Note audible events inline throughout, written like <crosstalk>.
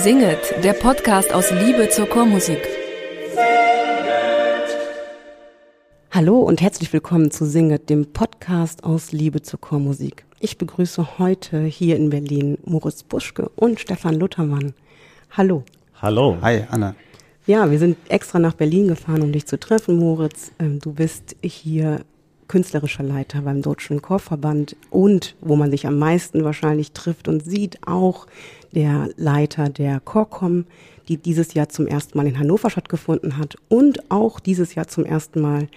Singet, der Podcast aus Liebe zur Chormusik. Hallo und herzlich willkommen zu Singet, dem Podcast aus Liebe zur Chormusik. Ich begrüße heute hier in Berlin Moritz Buschke und Stefan Luthermann. Hallo. Hallo. Hi, Anna. Ja, wir sind extra nach Berlin gefahren, um dich zu treffen, Moritz. Ähm, du bist hier künstlerischer Leiter beim Deutschen Chorverband und wo man sich am meisten wahrscheinlich trifft und sieht, auch der Leiter der Chorcom, die dieses Jahr zum ersten Mal in Hannover stattgefunden hat und auch dieses Jahr zum ersten Mal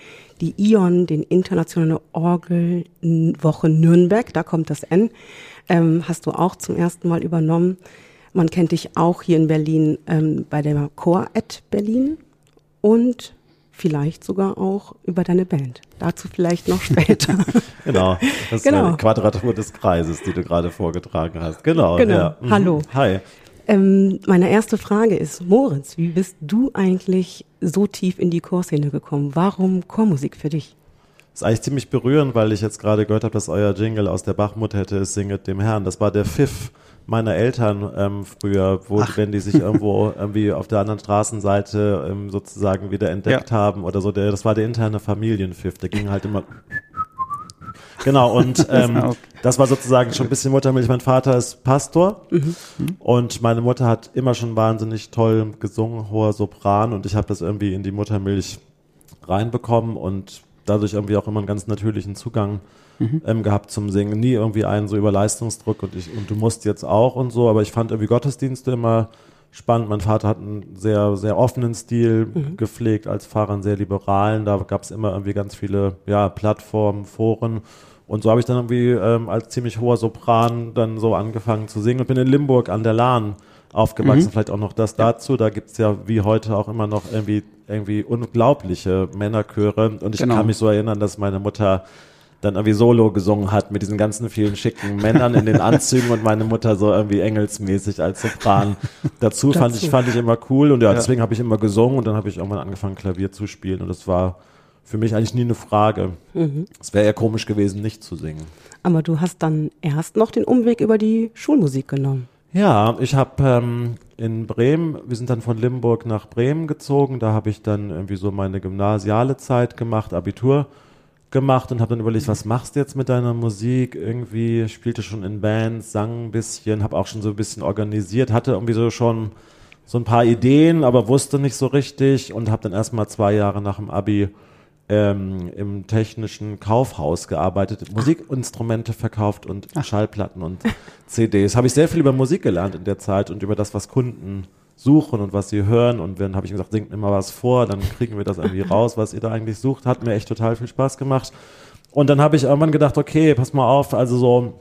die ION, den Internationale Orgelwoche Nürnberg, da kommt das N, ähm, hast du auch zum ersten Mal übernommen. Man kennt dich auch hier in Berlin ähm, bei der Chor at Berlin und vielleicht sogar auch über deine Band. Dazu vielleicht noch später. <laughs> genau, das genau. ist eine Quadratur des Kreises, die du gerade vorgetragen hast. Genau. Genau. Ja. Mhm. Hallo. Hi. Ähm, meine erste Frage ist, Moritz, wie bist du eigentlich so tief in die Chorszene gekommen? Warum Chormusik für dich? Das ist eigentlich ziemlich berührend, weil ich jetzt gerade gehört habe, dass euer Jingle aus der Bachmut hätte, es singet dem Herrn. Das war der Pfiff meiner Eltern ähm, früher, wo, Ach. wenn die sich irgendwo <laughs> irgendwie auf der anderen Straßenseite ähm, sozusagen wieder entdeckt ja. haben oder so, der, das war der interne Familienpfiff, der ging halt immer Genau, und <laughs> ähm, das war sozusagen schon ein bisschen Muttermilch. Mein Vater ist Pastor mhm. und meine Mutter hat immer schon wahnsinnig toll gesungen, hoher Sopran und ich habe das irgendwie in die Muttermilch reinbekommen und dadurch irgendwie auch immer einen ganz natürlichen Zugang mhm. ähm, gehabt zum Singen. Nie irgendwie einen so über Leistungsdruck und, ich, und du musst jetzt auch und so, aber ich fand irgendwie Gottesdienste immer spannend. Mein Vater hat einen sehr, sehr offenen Stil mhm. gepflegt als Pfarrer, einen sehr liberalen. Da gab es immer irgendwie ganz viele ja, Plattformen, Foren. Und so habe ich dann irgendwie ähm, als ziemlich hoher Sopran dann so angefangen zu singen und bin in Limburg an der Lahn aufgewachsen. Mhm. Vielleicht auch noch das dazu. Da gibt's ja wie heute auch immer noch irgendwie, irgendwie unglaubliche Männerchöre. Und ich genau. kann mich so erinnern, dass meine Mutter dann irgendwie Solo gesungen hat mit diesen ganzen vielen schicken Männern in den <laughs> Anzügen und meine Mutter so irgendwie engelsmäßig als Sopran. Dazu fand ich, fand ich immer cool und ja, ja. deswegen habe ich immer gesungen und dann habe ich irgendwann angefangen Klavier zu spielen und das war für mich eigentlich nie eine Frage. Mhm. Es wäre eher komisch gewesen, nicht zu singen. Aber du hast dann erst noch den Umweg über die Schulmusik genommen. Ja, ich habe ähm, in Bremen, wir sind dann von Limburg nach Bremen gezogen, da habe ich dann irgendwie so meine gymnasiale Zeit gemacht, Abitur gemacht und habe dann überlegt, was machst du jetzt mit deiner Musik? Irgendwie spielte schon in Bands, sang ein bisschen, habe auch schon so ein bisschen organisiert, hatte irgendwie so schon so ein paar Ideen, aber wusste nicht so richtig und habe dann erstmal zwei Jahre nach dem Abi ähm, im technischen Kaufhaus gearbeitet, Musikinstrumente verkauft und Ach. Schallplatten und CDs. Habe ich sehr viel über Musik gelernt in der Zeit und über das, was Kunden suchen und was sie hören. Und dann habe ich gesagt, singt immer was vor, dann kriegen wir das irgendwie raus, was ihr da eigentlich sucht. Hat mir echt total viel Spaß gemacht. Und dann habe ich irgendwann gedacht, okay, pass mal auf, also so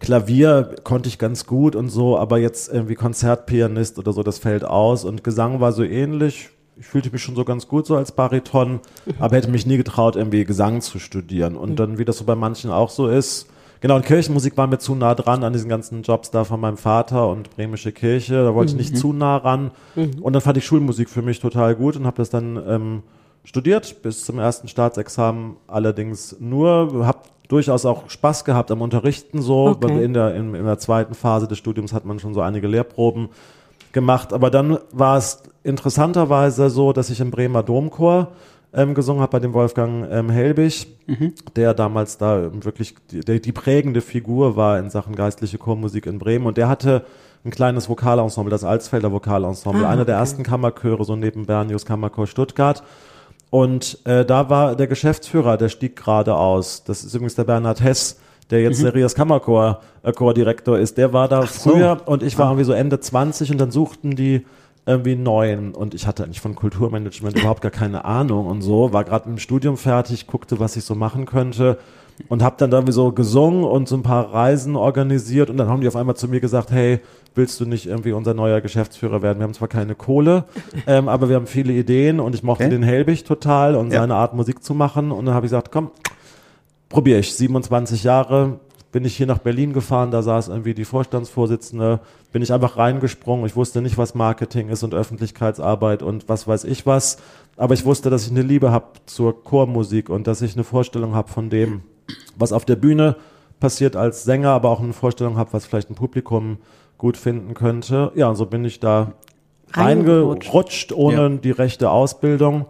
Klavier konnte ich ganz gut und so, aber jetzt irgendwie Konzertpianist oder so, das fällt aus. Und Gesang war so ähnlich. Ich fühlte mich schon so ganz gut so als Bariton, aber hätte mich nie getraut, irgendwie Gesang zu studieren. Und dann, wie das so bei manchen auch so ist, Genau, und Kirchenmusik war mir zu nah dran an diesen ganzen Jobs da von meinem Vater und bremische Kirche. Da wollte ich nicht mhm. zu nah ran. Mhm. Und dann fand ich Schulmusik für mich total gut und habe das dann ähm, studiert bis zum ersten Staatsexamen. Allerdings nur, habe durchaus auch Spaß gehabt am Unterrichten so. Okay. In, der, in, in der zweiten Phase des Studiums hat man schon so einige Lehrproben gemacht. Aber dann war es interessanterweise so, dass ich im Bremer Domchor ähm, gesungen habe bei dem Wolfgang ähm, Helbig, mhm. der damals da wirklich die, die, prägende Figur war in Sachen geistliche Chormusik in Bremen. Und der hatte ein kleines Vokalensemble, das Alsfelder Vokalensemble, ah, einer der ersten Kammerchöre, so neben Bernius Kammerchor Stuttgart. Und äh, da war der Geschäftsführer, der stieg gerade aus. Das ist übrigens der Bernhard Hess, der jetzt mhm. der Rias Kammerchor äh, Chordirektor ist. Der war da Ach früher so. und ich war ah. irgendwie so Ende 20 und dann suchten die irgendwie neuen und ich hatte eigentlich von Kulturmanagement <laughs> überhaupt gar keine Ahnung und so, war gerade im Studium fertig, guckte, was ich so machen könnte und habe dann irgendwie so gesungen und so ein paar Reisen organisiert und dann haben die auf einmal zu mir gesagt, hey, willst du nicht irgendwie unser neuer Geschäftsführer werden? Wir haben zwar keine Kohle, <laughs> ähm, aber wir haben viele Ideen und ich mochte okay. den Helbig total und ja. seine Art Musik zu machen und dann habe ich gesagt, komm, probiere ich. 27 Jahre, bin ich hier nach Berlin gefahren, da saß irgendwie die Vorstandsvorsitzende, bin ich einfach reingesprungen. Ich wusste nicht, was Marketing ist und Öffentlichkeitsarbeit und was weiß ich was. Aber ich wusste, dass ich eine Liebe habe zur Chormusik und dass ich eine Vorstellung habe von dem, was auf der Bühne passiert als Sänger, aber auch eine Vorstellung habe, was vielleicht ein Publikum gut finden könnte. Ja, und so bin ich da Reingerutscht. ohne Ja. die rechte Ausbildung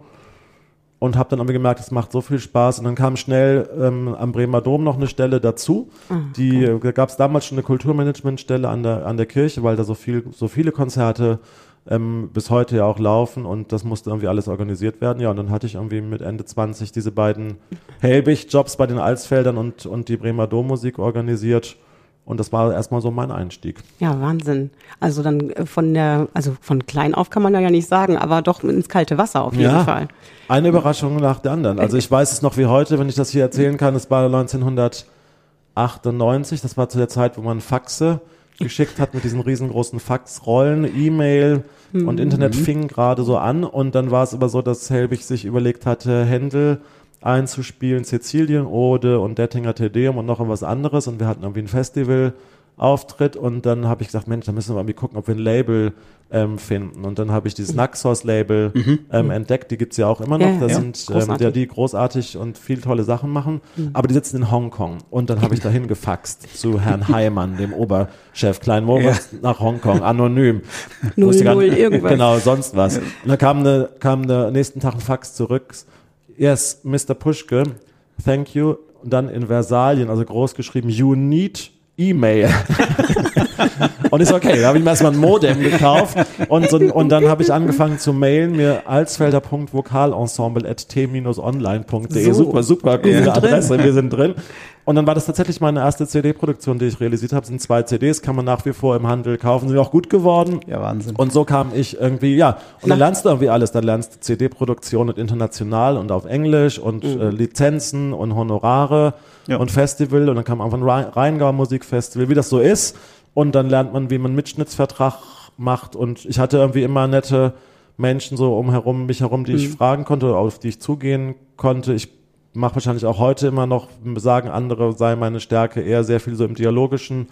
und habe dann irgendwie gemerkt, es macht so viel Spaß. Und dann kam schnell ähm, am Bremer Dom noch eine Stelle dazu. die äh, da gab es damals schon eine Kulturmanagementstelle an der an der Kirche, weil da so viel so viele Konzerte ähm, bis heute ja auch laufen und das musste irgendwie alles organisiert werden. Ja, und dann hatte ich irgendwie mit Ende 20 diese beiden Helbig-Jobs bei den Alsfeldern und, und die Bremer Dommusik organisiert. Und das war erstmal so mein Einstieg. Ja, Wahnsinn. Also dann äh, von der, also von klein auf kann man ja nicht sagen, aber doch ins kalte Wasser auf jeden Fall. Eine Überraschung nach der anderen. Also ich weiß es noch wie heute, wenn ich das hier erzählen kann. Es war 1998, das war zu der Zeit, wo man Faxe geschickt hat mit diesen riesengroßen Faxrollen, E-Mail und Internet fing gerade so an. Und dann war es aber so, dass Helbig sich überlegt hatte, Händel einzuspielen, Sizilienode und Dettinger Tedeum und noch was anderes. Und wir hatten irgendwie ein Festival. Auftritt und dann habe ich gesagt, Mensch, da müssen wir irgendwie gucken, ob wir ein Label ähm, finden. Und dann habe ich dieses Naxos-Label ähm, entdeckt, die gibt's ja auch immer noch. Ja, ja, das ja. sind ähm, ja, die großartig und viel tolle Sachen machen. Aber die sitzen in Hongkong. Und dann habe ich dahin gefaxt zu Herrn Heimann, dem Oberchef Klein Moritz, nach Hongkong, anonym. Null, Wusste gar null, nicht- irgendwas. Genau, sonst was. Und dann kam, eine, kam eine, nächsten Tag ein Fax zurück. Yes, Mr. Puschke, thank you. Und dann in Versalien, also groß geschrieben, you need E-Mail. <laughs> und ich so, okay, da habe ich mir erstmal ein Modem gekauft und, so, und dann habe ich angefangen zu mailen, mir alsfelder.vokalensemble at t-online.de. So. Super, super coole Adresse, wir sind drin. Und dann war das tatsächlich meine erste CD-Produktion, die ich realisiert habe. Sind zwei CDs, kann man nach wie vor im Handel kaufen, sind auch gut geworden. Ja, Wahnsinn. Und so kam ich irgendwie, ja, und dann lernst du irgendwie alles. Dann lernst du CD-Produktion und international und auf Englisch und äh, Lizenzen und Honorare Ja. und Festival und dann kam einfach ein Rhein- Rheingau Musikfestival, wie das so ist. Und dann lernt man, wie man Mitschnittsvertrag macht und ich hatte irgendwie immer nette Menschen so umherum, mich herum, die ich fragen konnte, auf die ich zugehen konnte. Ich mache wahrscheinlich auch heute immer noch, sagen andere, sei meine Stärke eher sehr viel so im dialogischen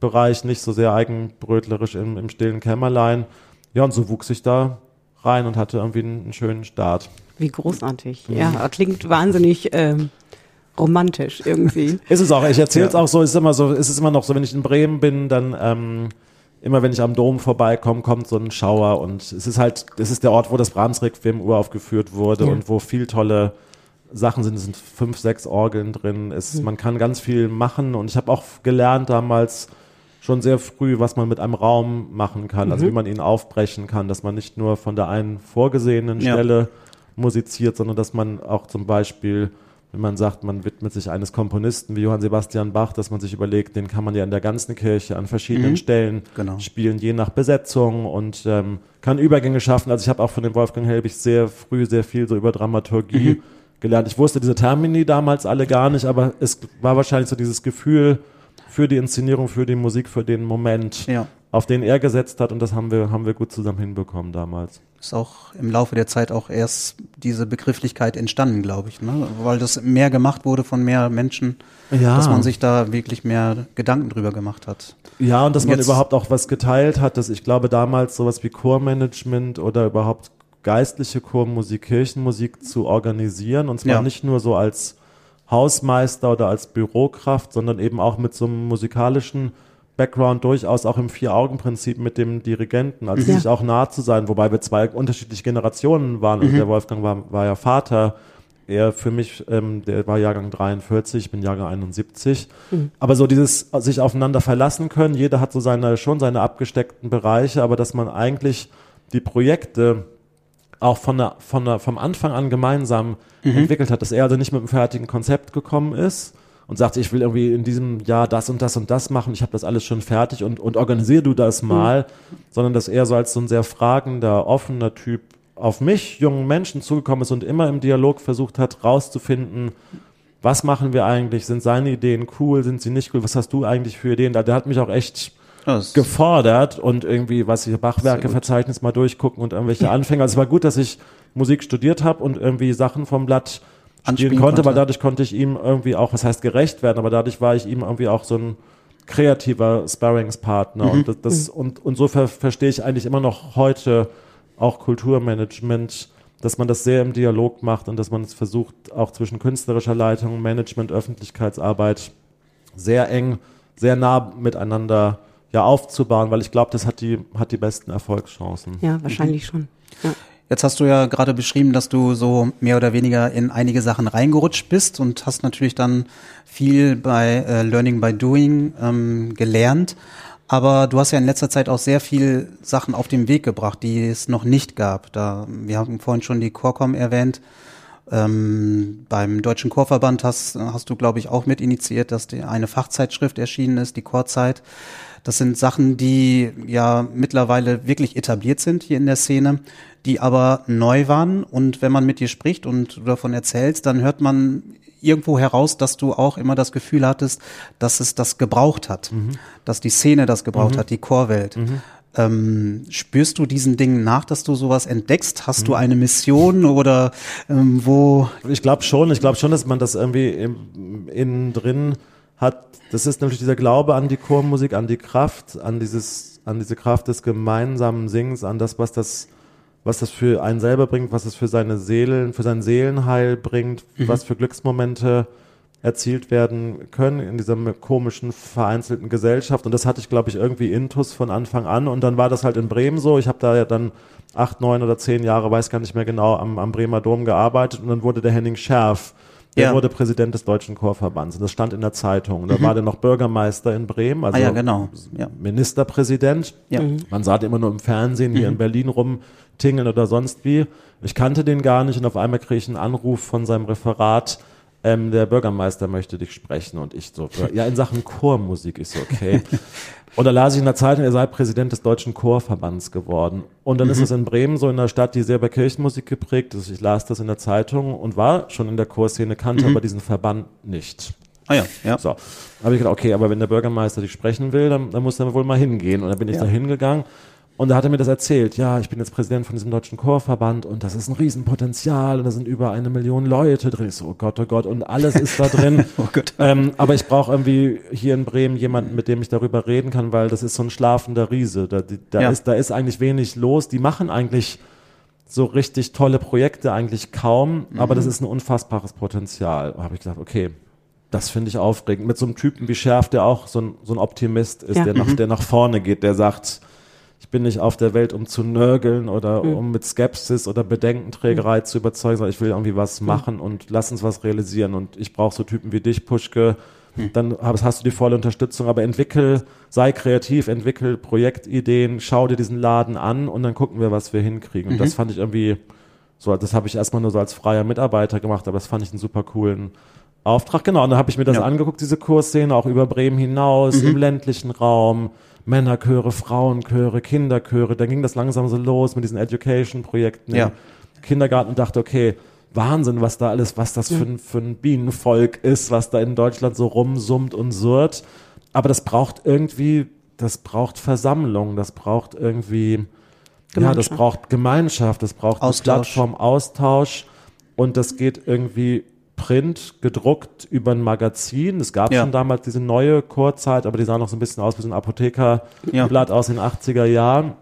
Bereich, nicht so sehr eigenbrötlerisch im, im stillen Kämmerlein. Ja, und so wuchs ich da rein und hatte irgendwie einen, einen schönen Start. Wie großartig. Ja, klingt wahnsinnig ähm, romantisch irgendwie. <laughs> Ist es auch, ich erzähle es auch so, ist immer so, ist es immer noch so, wenn ich in Bremen bin, dann ähm, immer wenn ich am Dom vorbeikomme, kommt so ein Schauer und es ist halt, es ist der Ort, wo das Brahms-Requiem uraufgeführt wurde Ja. und wo viel tolle Sachen sind, es sind fünf, sechs Orgeln drin, es, man kann ganz viel machen und ich habe auch gelernt damals schon sehr früh, was man mit einem Raum machen kann, also wie man ihn aufbrechen kann, dass man nicht nur von der einen vorgesehenen Ja. Stelle musiziert, sondern dass man auch zum Beispiel, wenn man sagt, man widmet sich eines Komponisten wie Johann Sebastian Bach, dass man sich überlegt, den kann man ja in der ganzen Kirche an verschiedenen Stellen Genau. spielen, je nach Besetzung und ähm, kann Übergänge schaffen. Also ich habe auch von dem Wolfgang Helbig sehr früh sehr viel so über Dramaturgie gelernt. Ich wusste diese Termini damals alle gar nicht, aber es war wahrscheinlich so dieses Gefühl für die Inszenierung, für die Musik, für den Moment, Ja. auf den er gesetzt hat und das haben wir, haben wir gut zusammen hinbekommen damals. Ist auch im Laufe der Zeit auch erst diese Begrifflichkeit entstanden, glaube ich, ne? weil das mehr gemacht wurde von mehr Menschen, Ja. dass man sich da wirklich mehr Gedanken drüber gemacht hat. Ja, und dass Und man überhaupt auch was geteilt hat, dass ich glaube damals sowas wie Chormanagement oder überhaupt geistliche Chormusik, Kirchenmusik zu organisieren und zwar Ja. nicht nur so als Hausmeister oder als Bürokraft, sondern eben auch mit so einem musikalischen Background durchaus auch im Vier-Augen-Prinzip mit dem Dirigenten, also Ja. sich auch nah zu sein, wobei wir zwei unterschiedliche Generationen waren. Also der Wolfgang war, war ja Vater, er für mich, ähm, der war Jahrgang 43, ich bin Jahrgang 71. Aber so dieses sich aufeinander verlassen können, jeder hat so seine, schon seine abgesteckten Bereiche, aber dass man eigentlich die Projekte auch von der, von der, vom Anfang an gemeinsam entwickelt hat, dass er also nicht mit einem fertigen Konzept gekommen ist und sagte, ich will irgendwie in diesem Jahr das und das und das machen, ich habe das alles schon fertig und, und organisier du das mal, sondern dass er so als so ein sehr fragender, offener Typ auf mich, jungen Menschen, zugekommen ist und immer im Dialog versucht hat, rauszufinden, was machen wir eigentlich, sind seine Ideen cool, sind sie nicht cool, was hast du eigentlich für Ideen? Der hat mich auch echt das- gefordert und irgendwie, was ich Bachwerke-Verzeichnis mal durchgucken und irgendwelche Anfänge. Also es war gut, dass ich Musik studiert habe und irgendwie Sachen vom Blatt spielen konnte, konnte. weil dadurch konnte ich ihm irgendwie auch, was heißt gerecht werden, aber dadurch war ich ihm irgendwie auch so ein kreativer Sparringspartner. Und das, das und, und so ver, verstehe ich eigentlich immer noch heute auch Kulturmanagement, dass man das sehr im Dialog macht und dass man es versucht, auch zwischen künstlerischer Leitung, Management, Öffentlichkeitsarbeit sehr eng, sehr nah miteinander ja aufzubauen, weil ich glaube, das hat die, hat die besten Erfolgschancen. Ja, wahrscheinlich schon. Ja. Jetzt hast du ja gerade beschrieben, dass du so mehr oder weniger in einige Sachen reingerutscht bist und hast natürlich dann viel bei äh, Learning by Doing ähm, gelernt. Aber du hast ja in letzter Zeit auch sehr viel Sachen auf den Weg gebracht, die es noch nicht gab. Da, wir haben vorhin schon die Chorcom erwähnt. Ähm, beim Deutschen Chorverband hast, hast du, glaube ich, auch mit initiiert, dass die, eine Fachzeitschrift erschienen ist, die Chorzeit. Das sind Sachen, die ja mittlerweile wirklich etabliert sind hier in der Szene, die aber neu waren. Und wenn man mit dir spricht und du davon erzählst, dann hört man irgendwo heraus, dass du auch immer das Gefühl hattest, dass es das gebraucht hat, mhm. dass die Szene das gebraucht mhm. hat, die Chorwelt. Mhm. Ähm, spürst du diesen Dingen nach, dass du sowas entdeckst? Hast du mhm. eine Mission oder ähm, wo? Ich glaube schon, ich glaube schon, dass man das irgendwie innen drin hat. Das ist natürlich dieser Glaube an die Chormusik, an die Kraft, an dieses, an diese Kraft des gemeinsamen Singens, an das, was das was das für einen selber bringt, was es für seine Seelen, für sein Seelenheil bringt, mhm. was für Glücksmomente erzielt werden können in dieser komischen, vereinzelten Gesellschaft. Und das hatte ich, glaube ich, irgendwie intus von Anfang an. Und dann war das halt in Bremen so. Ich habe da ja dann acht, neun oder zehn Jahre, weiß gar nicht mehr genau, am, am Bremer Dom gearbeitet. Und dann wurde der Henning Scherf, der ja. wurde Präsident des Deutschen Chorverbands. Und das stand in der Zeitung. Und da mhm. war der noch Bürgermeister in Bremen, also ah, ja, genau. ja. Ministerpräsident. Ja. Mhm. Man sah den immer nur im Fernsehen hier mhm. in Berlin rum tingeln oder sonst wie. Ich kannte den gar nicht und auf einmal kriege ich einen Anruf von seinem Referat, ähm, der Bürgermeister möchte dich sprechen und ich so, ja, in Sachen Chormusik ist so, okay. <laughs> Und da las ich in der Zeitung, er sei Präsident des Deutschen Chorverbands geworden. Und dann mhm. ist es in Bremen so in einer Stadt, die sehr bei Kirchenmusik geprägt ist. Ich las das in der Zeitung und war schon in der Chorszene, kannte mhm. aber diesen Verband nicht. Ah ja, ja. So, habe ich gedacht, okay, aber wenn der Bürgermeister dich sprechen will, dann, dann muss er wohl mal hingehen. Und dann bin ich ja. da hingegangen und da hat er mir das erzählt. Ja, ich bin jetzt Präsident von diesem deutschen Chorverband und das ist ein Riesenpotenzial und da sind über eine Million Leute drin. Ich so, oh Gott, oh Gott, und alles ist da drin. <laughs> oh Gott. Ähm, aber ich brauche irgendwie hier in Bremen jemanden, mit dem ich darüber reden kann, weil das ist so ein schlafender Riese. Da, da, ja. ist, da ist eigentlich wenig los. Die machen eigentlich so richtig tolle Projekte eigentlich kaum, mhm. aber das ist ein unfassbares Potenzial. Da habe ich gesagt, okay, das finde ich aufregend. Mit so einem Typen wie Schärf, der auch so ein, so ein Optimist ist, ja. der, nach, mhm. der nach vorne geht, der sagt, ich bin nicht auf der Welt, um zu nörgeln oder mhm. um mit Skepsis oder Bedenkenträgerei mhm. zu überzeugen, sondern ich will irgendwie was mhm. machen und lass uns was realisieren. Und ich brauche so Typen wie dich, Puschke. Mhm. Dann hast du die volle Unterstützung, aber entwickel, sei kreativ, entwickel Projektideen, schau dir diesen Laden an und dann gucken wir, was wir hinkriegen. Und das mhm. fand ich irgendwie so, das habe ich erstmal nur so als freier Mitarbeiter gemacht, aber das fand ich einen super coolen Auftrag. Genau, und dann habe ich mir das ja. angeguckt, diese Kursszene, auch über Bremen hinaus, mhm. im ländlichen Raum Männerchöre, Frauenchöre, Kinderchöre. Dann ging das langsam so los mit diesen Education-Projekten ja. im Kindergarten und dachte, okay, Wahnsinn, was da alles, was das für, ein, für ein Bienenvolk ist, was da in Deutschland so rumsummt und surrt. Aber das braucht irgendwie, das braucht Versammlung, das braucht irgendwie, ja, das braucht Gemeinschaft, das braucht Austausch. Plattform, Austausch und das geht irgendwie Print gedruckt über ein Magazin. Es gab ja. schon damals diese neue Chorzeit, aber die sah noch so ein bisschen aus wie so ein Apothekerblatt ja. aus den 80er Jahren.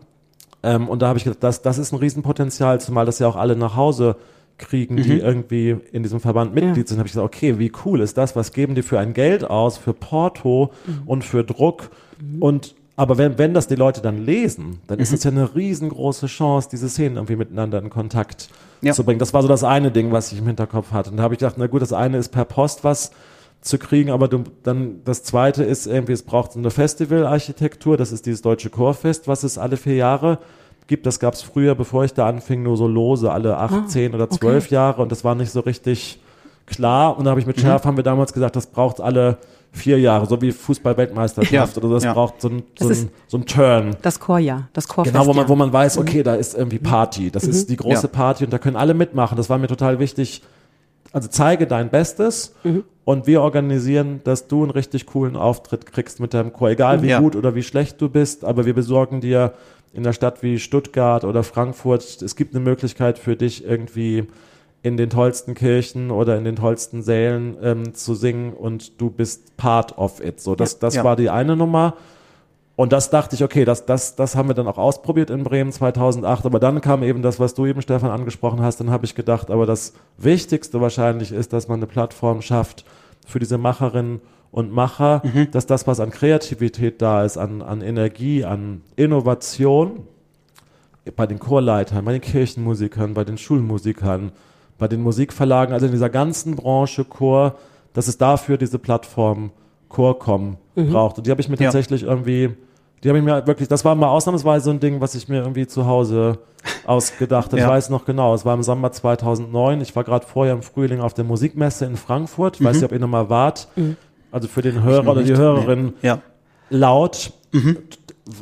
Ähm, und da habe ich gedacht, das, das ist ein Riesenpotenzial, zumal das ja auch alle nach Hause kriegen, die mhm. irgendwie in diesem Verband Mitglied ja. sind, habe ich gesagt, okay, wie cool ist das? Was geben die für ein Geld aus, für Porto mhm. und für Druck? Mhm. Und aber wenn, wenn das die Leute dann lesen, dann ist es mhm. ja eine riesengroße Chance, diese Szenen irgendwie miteinander in Kontakt ja. zu bringen. Das war so das eine Ding, was ich im Hinterkopf hatte. Und da habe ich gedacht, na gut, das eine ist per Post was zu kriegen, aber du, dann das zweite ist irgendwie, es braucht so eine Festivalarchitektur, das ist dieses deutsche Chorfest, was es alle vier Jahre gibt. Das gab es früher, bevor ich da anfing, nur so lose, alle acht, ah, zehn oder zwölf okay. Jahre und das war nicht so richtig klar. Und da habe ich mit mhm. Schärf, haben wir damals gesagt, das braucht alle vier Jahre, so wie Fußball-Weltmeisterschaft ja, oder das ja. braucht so ein, so, ein, so ein Turn. Das Chorjahr, das Chorfest. Genau, wo man, wo man weiß, mhm. okay, da ist irgendwie Party, das mhm. ist die große ja. Party und da können alle mitmachen. Das war mir total wichtig. Also zeige dein Bestes mhm. und wir organisieren, dass du einen richtig coolen Auftritt kriegst mit deinem Chor, egal wie gut oder wie schlecht du bist, aber wir besorgen dir in der Stadt wie Stuttgart oder Frankfurt, es gibt eine Möglichkeit für dich irgendwie in den tollsten Kirchen oder in den tollsten Sälen ähm, zu singen und du bist part of it. So, das, das ja. war die eine Nummer. Und das dachte ich, okay, das, das, das haben wir dann auch ausprobiert in Bremen 2008. Aber dann kam eben das, was du eben, Stefan, angesprochen hast. Dann habe ich gedacht, aber das Wichtigste wahrscheinlich ist, dass man eine Plattform schafft für diese Macherinnen und Macher, dass das, was an Kreativität da ist, an, an Energie, an Innovation, bei den Chorleitern, bei den Kirchenmusikern, bei den Schulmusikern, bei den Musikverlagen, also in dieser ganzen Branche Chor, dass es dafür diese Plattform Chorcom braucht. Und die habe ich mir Ja. tatsächlich irgendwie, die habe ich mir wirklich, das war mal ausnahmsweise so ein Ding, was ich mir irgendwie zu Hause <laughs> ausgedacht habe. Ich Ja. weiß noch genau, es war im Sommer 2009. Ich war gerade vorher im Frühling auf der Musikmesse in Frankfurt. Ich weiß nicht, ob ihr noch mal wart. Also für den Hörer oder die. Hörerin Ja. laut,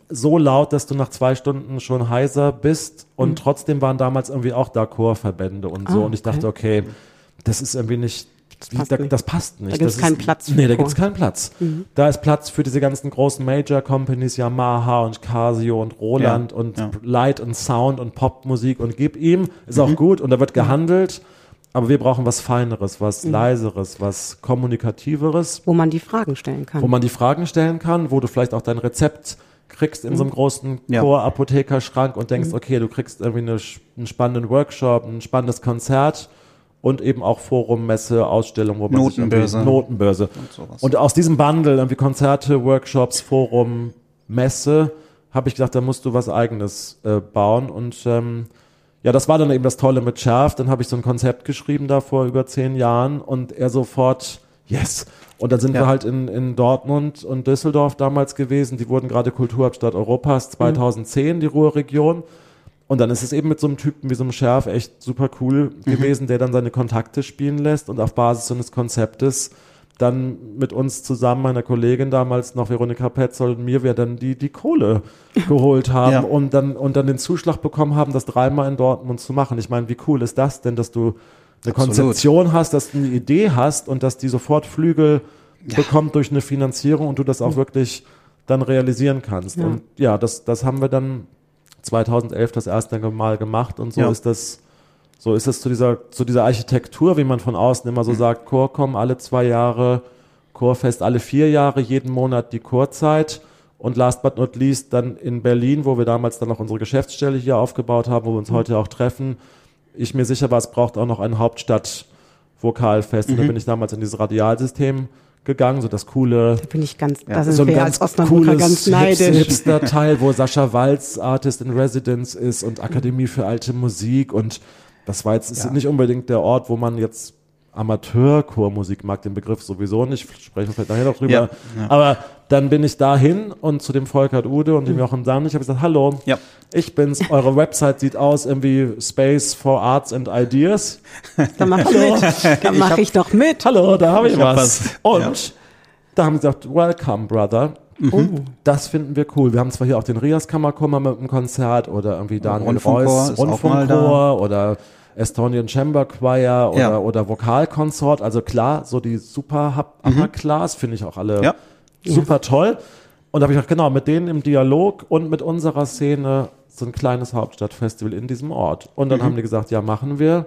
so laut, dass du nach zwei Stunden schon heiser bist und trotzdem waren damals irgendwie auch da Chorverbände und so Ah, und ich dachte, okay, das ist irgendwie nicht, das passt da, nicht. das passt nicht. Da gibt's das keinen Platz für Nee, da Chor. gibt's keinen Platz. Da ist Platz für diese ganzen großen Major Companies, Yamaha und Casio und Roland Ja, und ja. Light und Sound und Popmusik und gib ihm, ist auch gut und da wird gehandelt. Aber wir brauchen was Feineres, was Leiseres, was Kommunikativeres Wo man die Fragen stellen kann. wo man die Fragen stellen kann, wo du vielleicht auch dein Rezept kriegst in so einem großen Ja. Chor-Apothekerschrank und denkst, okay, du kriegst irgendwie eine, einen spannenden Workshop, ein spannendes Konzert und eben auch Forum, Messe, Ausstellung, wo man Notenbörse. Notenbörse. Und. Und aus diesem Bundle, irgendwie Konzerte, Workshops, Forum, Messe, habe ich gedacht, da musst du was Eigenes äh, bauen. Und ähm, ja, das war dann eben das Tolle mit Schärf. Dann habe ich so ein Konzept geschrieben da vor über zehn Jahren und er sofort, yes. Und dann sind Ja. wir halt in, in Dortmund und Düsseldorf damals gewesen. Die wurden gerade Kulturhauptstadt Europas 2010, die Ruhrregion. Und dann ist es eben mit so einem Typen wie so einem Schärf echt super cool gewesen, der dann seine Kontakte spielen lässt und auf Basis so eines Konzeptes dann mit uns zusammen, meiner Kollegin damals noch, Veronika Petzold und mir, wir dann die, die Kohle <laughs> geholt haben Ja. und dann, und dann den Zuschlag bekommen haben, das dreimal in Dortmund zu machen. Ich meine, wie cool ist das denn, dass du eine Absolut. Konzeption hast, dass du eine Idee hast und dass die sofort Flügel bekommt durch eine Finanzierung und du das auch wirklich dann realisieren kannst. Ja. Und ja, das, das haben wir dann 2011 das erste Mal gemacht und so Ja. ist das so ist es zu dieser zu dieser Architektur, wie man von außen immer so sagt, Chorcom alle zwei Jahre, Chorfest alle vier Jahre, jeden Monat die Chorzeit und last but not least dann in Berlin, wo wir damals dann noch unsere Geschäftsstelle hier aufgebaut haben, wo wir uns heute auch treffen. Ich mir sicher war, es braucht auch noch ein Hauptstadt-Vokalfest. Und da bin ich damals in dieses Radialsystem gegangen, so das coole Da bin ich ganz, Ja. da sind so ein ganz als Osnabrücker cooles ganz neidisch. Hipster-Teil, wo Sascha Walz Artist in Residence ist und Akademie für alte Musik und das war jetzt ist Ja. nicht unbedingt der Ort, wo man jetzt Amateurchormusik mag, den Begriff sowieso nicht, sprechen wir vielleicht nachher noch drüber. Ja, ja. Aber dann bin ich dahin und zu dem Volkert Ude und dem Jochen Damm, ich habe gesagt, hallo, Ja. ich bin's, eure Website sieht aus irgendwie Space for Arts and Ideas. Da mach ich mit. Da mache ich doch mit. Hallo, da habe ich, Ich hab was. was. Und Ja. da haben sie gesagt, welcome, brother. Oh. Das finden wir cool. Wir haben zwar hier auch den Rias Kammerchor mit einem Konzert oder irgendwie Daniel Rundfunkchor da. Rundfunkchor oder Estonian Chamber Choir oder, Ja. oder Vokalkonsort. Also klar, so die super Hub- Upper Class finde ich auch alle Mhm. Ja. super toll. Und da habe ich gedacht, genau, mit denen im Dialog und mit unserer Szene so ein kleines Hauptstadtfestival in diesem Ort. Und Mhm. dann haben die gesagt, ja, machen wir.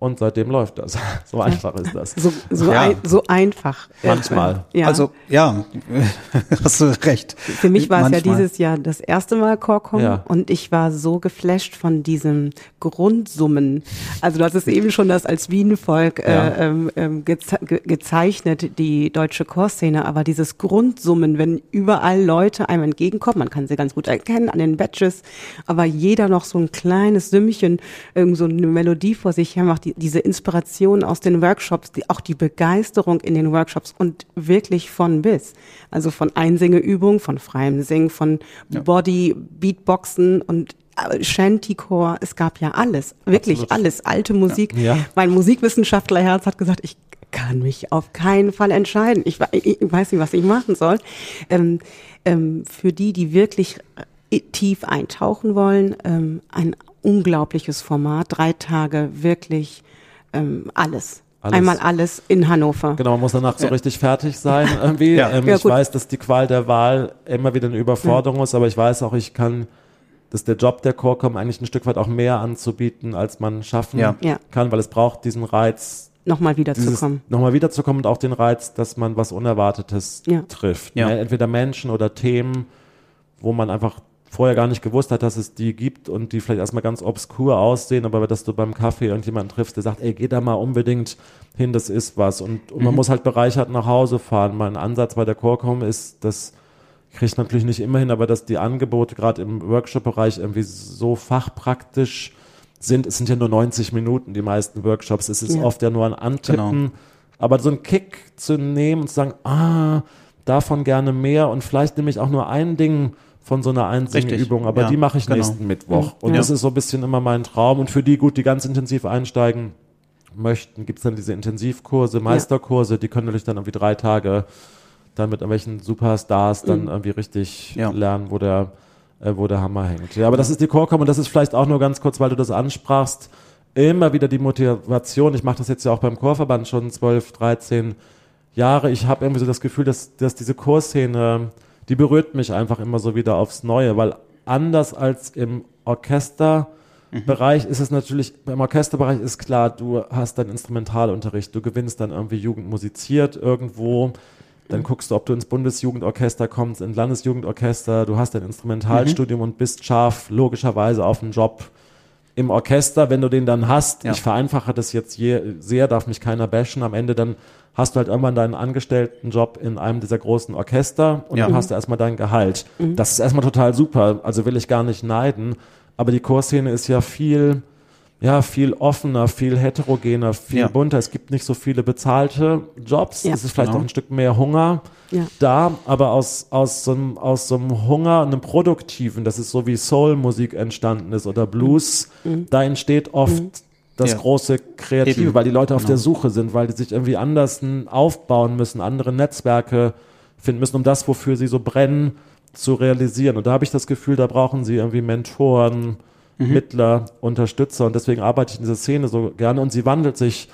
Und seitdem läuft das. <laughs> So einfach ist das. So, so, Ja. ein, so einfach. Manchmal. Ja. Also, ja, <laughs> hast du recht. Für mich war es ja dieses Jahr das erste Mal Chorcom Ja. und ich war so geflasht von diesem Grundsummen. Also du hast es eben schon das als Bienenvolk Ja. äh, ähm, ähm, geze ge gezeichnet, die deutsche Chorszene, aber dieses Grundsummen, wenn überall Leute einem entgegenkommen, man kann sie ganz gut erkennen an den Badges, aber jeder noch so ein kleines Sümmchen, irgend so eine Melodie vor sich her macht, die, diese Inspiration aus den Workshops, die, auch die Begeisterung in den Workshops und wirklich von bis. Also von Einsingeübung, von freiem Singen, von Body, Beatboxen und äh, Shantycore, es gab ja alles, wirklich Absolut. alles, alte Musik. Ja. Mein Musikwissenschaftlerherz hat gesagt, ich kann mich auf keinen Fall entscheiden. Ich, ich weiß nicht, was ich machen soll. Ähm, ähm, für die, die wirklich äh, tief eintauchen wollen, ähm, ein unglaubliches Format, drei Tage wirklich ähm, alles. Alles. Einmal alles in Hannover. Genau, man muss danach so richtig fertig sein irgendwie. Ja. Ähm, Ja, ich gut. weiß, dass die Qual der Wahl immer wieder eine Überforderung ist, aber ich weiß auch, ich kann, dass der Job der Chorcom eigentlich ein Stück weit auch mehr anzubieten, als man schaffen Ja. Ja. kann, weil es braucht diesen Reiz, Nochmal wiederzukommen. nochmal wiederzukommen und auch den Reiz, dass man was Unerwartetes Ja. trifft. Ja. Ne? Entweder Menschen oder Themen, wo man einfach vorher gar nicht gewusst hat, dass es die gibt und die vielleicht erstmal ganz obskur aussehen, aber dass du beim Kaffee irgendjemanden triffst, der sagt, ey, geh da mal unbedingt hin, das ist was. Und, und man muss halt bereichert nach Hause fahren. Mein Ansatz bei der Chorcom ist, das kriegt natürlich nicht immer hin, aber dass die Angebote gerade im Workshop-Bereich irgendwie so fachpraktisch sind. Es sind ja nur 90 Minuten, die meisten Workshops. Es ist Ja. oft ja nur ein Antippen. Genau. Aber so einen Kick zu nehmen und zu sagen, ah, davon gerne mehr und vielleicht nehme ich auch nur ein Ding von so einer einzigen Richtig, Übung, aber ja, die mache ich genau. nächsten Mittwoch. Und Ja. das ist so ein bisschen immer mein Traum. Und für die, gut, die ganz intensiv einsteigen möchten, gibt es dann diese Intensivkurse, Meisterkurse, die können natürlich dann irgendwie drei Tage dann mit irgendwelchen Superstars dann irgendwie richtig lernen, wo der, äh, wo der Hammer hängt. Ja, aber das ist die Chorcom und das ist vielleicht auch nur ganz kurz, weil du das ansprachst, immer wieder die Motivation. Ich mache das jetzt ja auch beim Chorverband schon 12, 13 Jahre. Ich habe irgendwie so das Gefühl, dass, dass diese Chorszene, die berührt mich einfach immer so wieder aufs Neue, weil anders als im Orchesterbereich ist es natürlich, beim Orchesterbereich ist klar, du hast deinen Instrumentalunterricht, du gewinnst dann irgendwie Jugend musiziert irgendwo, dann guckst du, ob du ins Bundesjugendorchester kommst, ins Landesjugendorchester, du hast dein Instrumentalstudium und bist scharf logischerweise auf einen Job im Orchester, wenn du den dann hast, Ja. ich vereinfache das jetzt je, sehr, darf mich keiner bashen, am Ende dann hast du halt irgendwann deinen Angestelltenjob in einem dieser großen Orchester und Ja. dann hast du erstmal dein Gehalt. Das ist erstmal total super, also will ich gar nicht neiden, aber die Chorszene ist ja viel, ja, viel offener, viel heterogener, viel Ja. bunter. Es gibt nicht so viele bezahlte Jobs. Ja. es ist vielleicht Genau. auch ein Stück mehr Hunger Ja. da, aber aus, aus, so einem, aus so einem Hunger, einem produktiven, das ist so wie Soul-Musik entstanden ist oder Blues, da entsteht oft das Ja. große Kreative, Eben. weil die Leute auf Genau. der Suche sind, weil die sich irgendwie anders aufbauen müssen, andere Netzwerke finden müssen, um das, wofür sie so brennen, zu realisieren. Und da habe ich das Gefühl, da brauchen sie irgendwie Mentoren, Mittler, Unterstützer und deswegen arbeite ich in dieser Szene so gerne und sie wandelt sich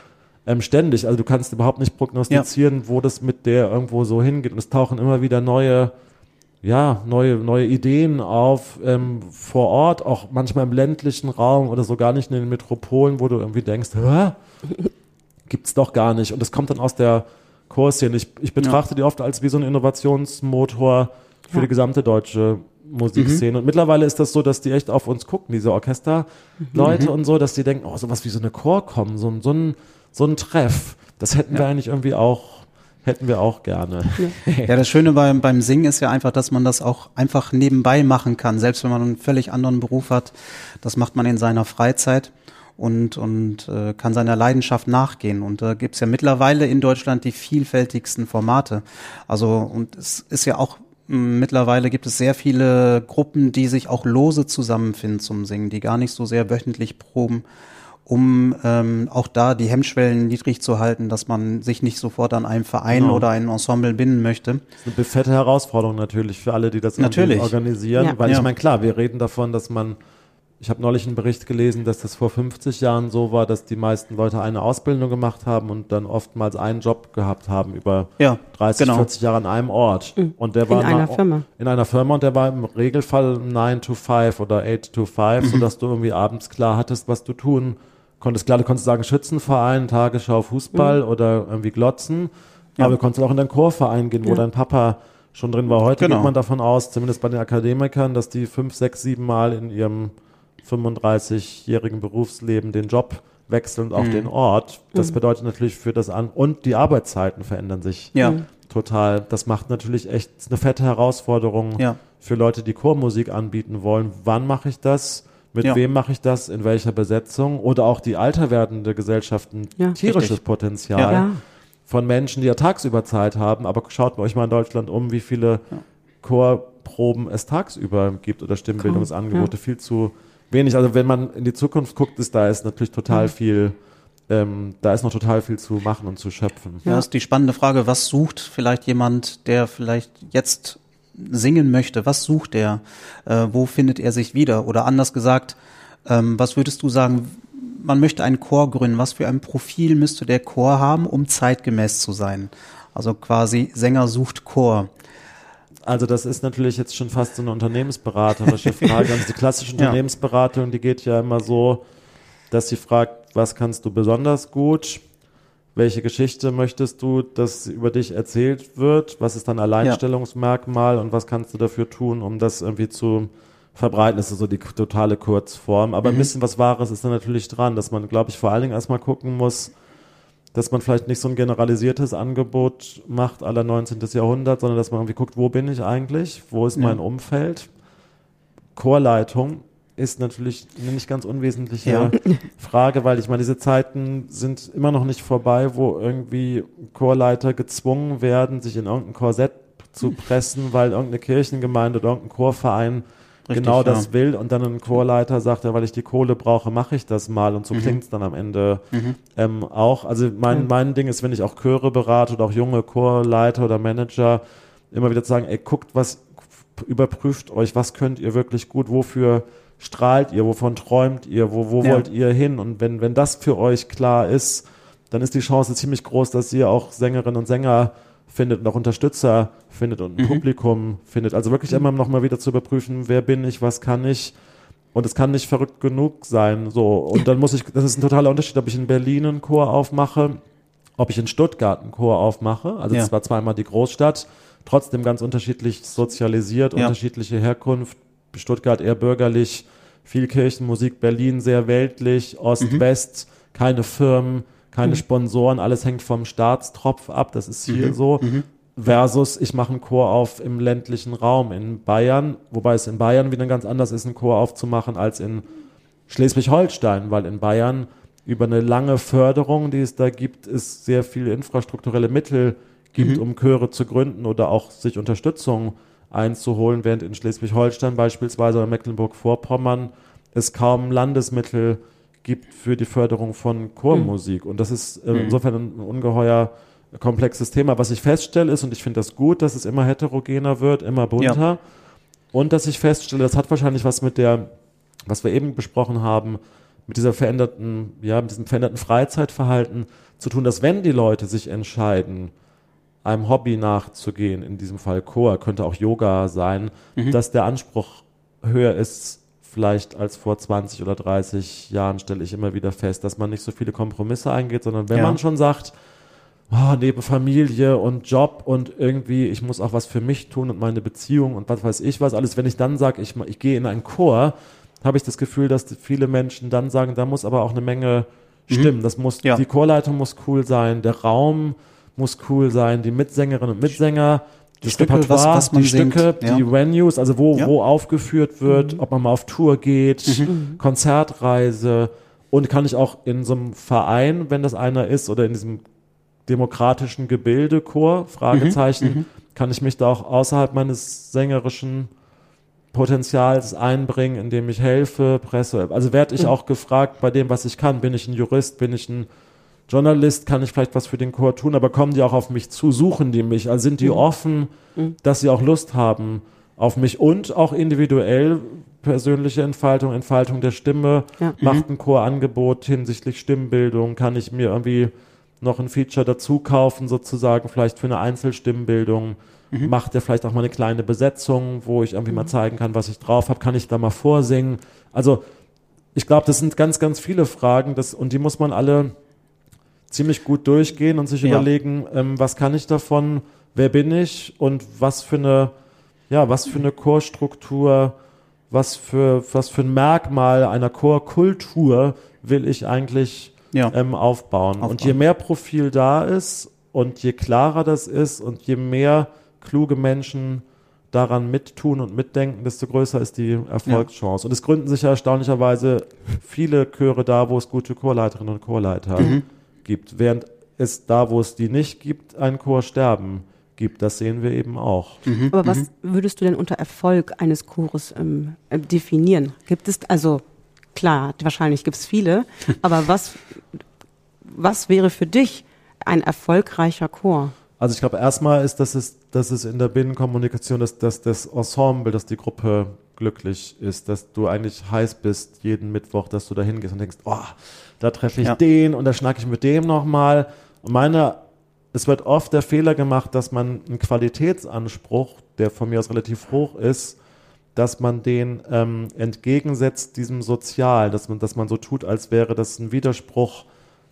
ähm, ständig. Also du kannst überhaupt nicht prognostizieren, wo das mit der irgendwo so hingeht. Und es tauchen immer wieder neue, ja, neue, neue Ideen auf ähm, vor Ort, auch manchmal im ländlichen Raum oder so gar nicht in den Metropolen, wo du irgendwie denkst, Hä? gibt's doch gar nicht. Und das kommt dann aus der Chorszene. Ich, ich betrachte die oft als wie so ein Innovationsmotor für Ja. die gesamte deutsche Musikszene. Und mittlerweile ist das so, dass die echt auf uns gucken, diese Orchesterleute und so, dass die denken, oh, sowas wie so eine Chor kommen, so, ein- so ein, so ein Treff. Das hätten wir eigentlich irgendwie auch, hätten wir auch gerne. <laughs> Ja, das Schöne beim, beim Singen ist ja einfach, dass man das auch einfach nebenbei machen kann, selbst wenn man einen völlig anderen Beruf hat. Das macht man in seiner Freizeit und, und äh, kann seiner Leidenschaft nachgehen. Und da gibt's ja mittlerweile in Deutschland die vielfältigsten Formate. Also, und es ist ja auch Mittlerweile gibt es sehr viele Gruppen, die sich auch lose zusammenfinden zum Singen, die gar nicht so sehr wöchentlich proben, um ähm, auch da die Hemmschwellen niedrig zu halten, dass man sich nicht sofort an einem Verein Genau. oder ein Ensemble binden möchte. Das ist eine fette Herausforderung natürlich für alle, die das Natürlich. organisieren. Ja. Weil ich Ja. meine, klar, wir reden davon, dass man, ich habe neulich einen Bericht gelesen, dass das vor 50 Jahren so war, dass die meisten Leute eine Ausbildung gemacht haben und dann oftmals einen Job gehabt haben über Ja, 30, genau. 40 Jahre an einem Ort. Und der war In einer Firma. In einer Firma und der war im Regelfall 9 to 5 oder 8 to 5, sodass du irgendwie abends klar hattest, was du tun konntest. Klar, du konntest sagen Schützenverein, Tagesschau, Fußball oder irgendwie Glotzen. Aber du konntest auch in deinen Chorverein gehen, wo Ja. dein Papa schon drin war. Heute Genau. geht man davon aus, zumindest bei den Akademikern, dass die fünf, sechs, sieben Mal in ihrem 35-jährigen Berufsleben den Job wechseln und auch den Ort. Das bedeutet natürlich für das an und die Arbeitszeiten verändern sich Ja, total. Das macht natürlich echt eine fette Herausforderung Ja. für Leute, die Chormusik anbieten wollen. Wann mache ich das? Mit Ja. wem mache ich das? In welcher Besetzung? Oder auch die alter werdende Gesellschaft ein Ja, tierisches richtig. Potenzial Ja. Ja. von Menschen, die ja tagsüber Zeit haben. Aber schaut euch mal in Deutschland um, wie viele Chorproben es tagsüber gibt oder Stimmbildungsangebote. Viel zu wenig. Also wenn man in die Zukunft guckt, ist da ist natürlich total viel, ähm, da ist noch total viel zu machen und zu schöpfen. Ja, ist die spannende Frage, was sucht vielleicht jemand, der vielleicht jetzt singen möchte? Was sucht er? Äh, wo findet er sich wieder? Oder anders gesagt, ähm, was würdest du sagen, man möchte einen Chor gründen. Was für ein Profil müsste der Chor haben, um zeitgemäß zu sein? Also quasi Sänger sucht Chor. Also das ist natürlich jetzt schon fast so eine unternehmensberaterische Frage. Also die klassische. <laughs> Unternehmensberatung, die geht ja immer so, dass sie fragt, was kannst du besonders gut? Welche Geschichte möchtest du, dass über dich erzählt wird? Was ist dein Alleinstellungsmerkmal und was kannst du dafür tun, um das irgendwie zu verbreiten. Das ist so die totale Kurzform. Aber ein bisschen was Wahres ist da natürlich dran, dass man, glaube ich, vor allen Dingen erstmal gucken muss, dass man vielleicht nicht so ein generalisiertes Angebot macht aller 19. Jahrhundert, sondern dass man irgendwie guckt, wo bin ich eigentlich? Wo ist mein Umfeld? Chorleitung ist natürlich eine nicht ganz unwesentliche Ja. <laughs> Frage, weil ich meine, diese Zeiten sind immer noch nicht vorbei, wo irgendwie Chorleiter gezwungen werden, sich in irgendein Korsett zu <laughs> pressen, weil irgendeine Kirchengemeinde oder irgendein Chorverein Richtig, genau ja. das will und dann ein Chorleiter sagt, ja, weil ich die Kohle brauche, mache ich das mal und so Mhm. klingt's dann am Ende ähm, auch. Also mein, mein Ding ist, wenn ich auch Chöre berate oder auch junge Chorleiter oder Manager, immer wieder zu sagen, ey, guckt, was, überprüft euch, was könnt ihr wirklich gut, wofür strahlt ihr, wovon träumt ihr, wo, wo Ja. wollt ihr hin und wenn, wenn das für euch klar ist, dann ist die Chance ziemlich groß, dass ihr auch Sängerinnen und Sänger findet auch Unterstützer findet und ein Mhm. Publikum findet. Also wirklich immer noch mal wieder zu überprüfen, wer bin ich, was kann ich. Und es kann nicht verrückt genug sein. So. Und dann muss ich, das ist ein totaler Unterschied, ob ich in Berlin einen Chor aufmache, ob ich in Stuttgart einen Chor aufmache. Also Ja. es war zweimal die Großstadt, trotzdem ganz unterschiedlich sozialisiert, Ja. unterschiedliche Herkunft. Stuttgart eher bürgerlich, viel Kirchenmusik, Berlin sehr weltlich, Ost, Mhm. West, keine Firmen, keine Sponsoren, alles hängt vom Staatstropf ab, das ist Mhm. hier so. Versus, ich mache einen Chor auf im ländlichen Raum in Bayern, wobei es in Bayern wieder ganz anders ist, einen Chor aufzumachen als in Schleswig-Holstein, weil in Bayern über eine lange Förderung, die es da gibt, es sehr viele infrastrukturelle Mittel gibt, um Chöre zu gründen oder auch sich Unterstützung einzuholen, während in Schleswig-Holstein beispielsweise oder Mecklenburg-Vorpommern es kaum Landesmittel gibt für die Förderung von Chormusik. Und das ist äh, insofern ein ungeheuer komplexes Thema. Was ich feststelle ist, und ich finde das gut, dass es immer heterogener wird, immer bunter. Und dass ich feststelle, das hat wahrscheinlich was mit der, was wir eben besprochen haben, mit dieser veränderten, ja, mit diesem veränderten Freizeitverhalten zu tun, dass wenn die Leute sich entscheiden, einem Hobby nachzugehen, in diesem Fall Chor, könnte auch Yoga sein, dass der Anspruch höher ist, vielleicht als vor 20 oder 30 Jahren, stelle ich immer wieder fest, dass man nicht so viele Kompromisse eingeht, sondern wenn Ja. man schon sagt, oh, neben Familie und Job und irgendwie, ich muss auch was für mich tun und meine Beziehung und was weiß ich was, alles, wenn ich dann sage, ich, ich gehe in einen Chor, habe ich das Gefühl, dass viele Menschen dann sagen, da muss aber auch eine Menge stimmen. Das muss, Ja. die Chorleitung muss cool sein, der Raum muss cool sein, die Mitsängerinnen und Mitsänger, das Stücke, Repertoire, was- was man die singt, Stücke, ja. die Venues, also wo, Ja. wo aufgeführt wird, ob man mal auf Tour geht, Mhm. Konzertreise und kann ich auch in so einem Verein, wenn das einer ist, oder in diesem demokratischen Gebilde-Chor, Fragezeichen, Mhm. kann ich mich da auch außerhalb meines sängerischen Potenzials einbringen, indem ich helfe, presse. Also werde Mhm. ich auch gefragt bei dem, was ich kann. Bin ich ein Jurist, bin ich ein Journalist, kann ich vielleicht was für den Chor tun, aber kommen die auch auf mich zu, suchen die mich, also Mhm. sind die offen, dass sie auch Lust haben auf mich? Und auch individuell persönliche Entfaltung, Entfaltung der Stimme, Ja. macht ein Chorangebot hinsichtlich Stimmbildung, kann ich mir irgendwie noch ein Feature dazu kaufen, sozusagen, vielleicht für eine Einzelstimmbildung, macht der vielleicht auch mal eine kleine Besetzung, wo ich irgendwie mal zeigen kann, was ich drauf habe, kann ich da mal vorsingen. Also ich glaube, das sind ganz, ganz viele Fragen das, und die muss man alle ziemlich gut durchgehen und sich Ja. überlegen, ähm, was kann ich davon, wer bin ich und was für eine, ja, was für eine Chorstruktur, was für, was für ein Merkmal einer Chorkultur will ich eigentlich Ja. ähm, aufbauen. Und je mehr Profil da ist und je klarer das ist und je mehr kluge Menschen daran mittun und mitdenken, desto größer ist die Erfolgschance. Und es gründen sich ja erstaunlicherweise viele Chöre da, wo es gute Chorleiterinnen und Chorleiter gibt, während es da, wo es die nicht gibt, ein Chorsterben gibt. Das sehen wir eben auch. Aber was würdest du denn unter Erfolg eines Chores ähm, äh, definieren? Gibt es, also klar, wahrscheinlich gibt es viele, <laughs> aber was, was wäre für dich ein erfolgreicher Chor? Also ich glaube, erstmal ist, dass es, dass es in der Binnenkommunikation, dass, dass das Ensemble, dass die Gruppe glücklich ist, dass du eigentlich heiß bist jeden Mittwoch, dass du da hingehst und denkst, oh, da treffe ich Ja. den und da schnacke ich mit dem nochmal. Und meine, es wird oft der Fehler gemacht, dass man einen Qualitätsanspruch, der von mir aus relativ hoch ist, dass man den ähm, entgegensetzt diesem Sozial, dass man, dass man so tut, als wäre das ein Widerspruch,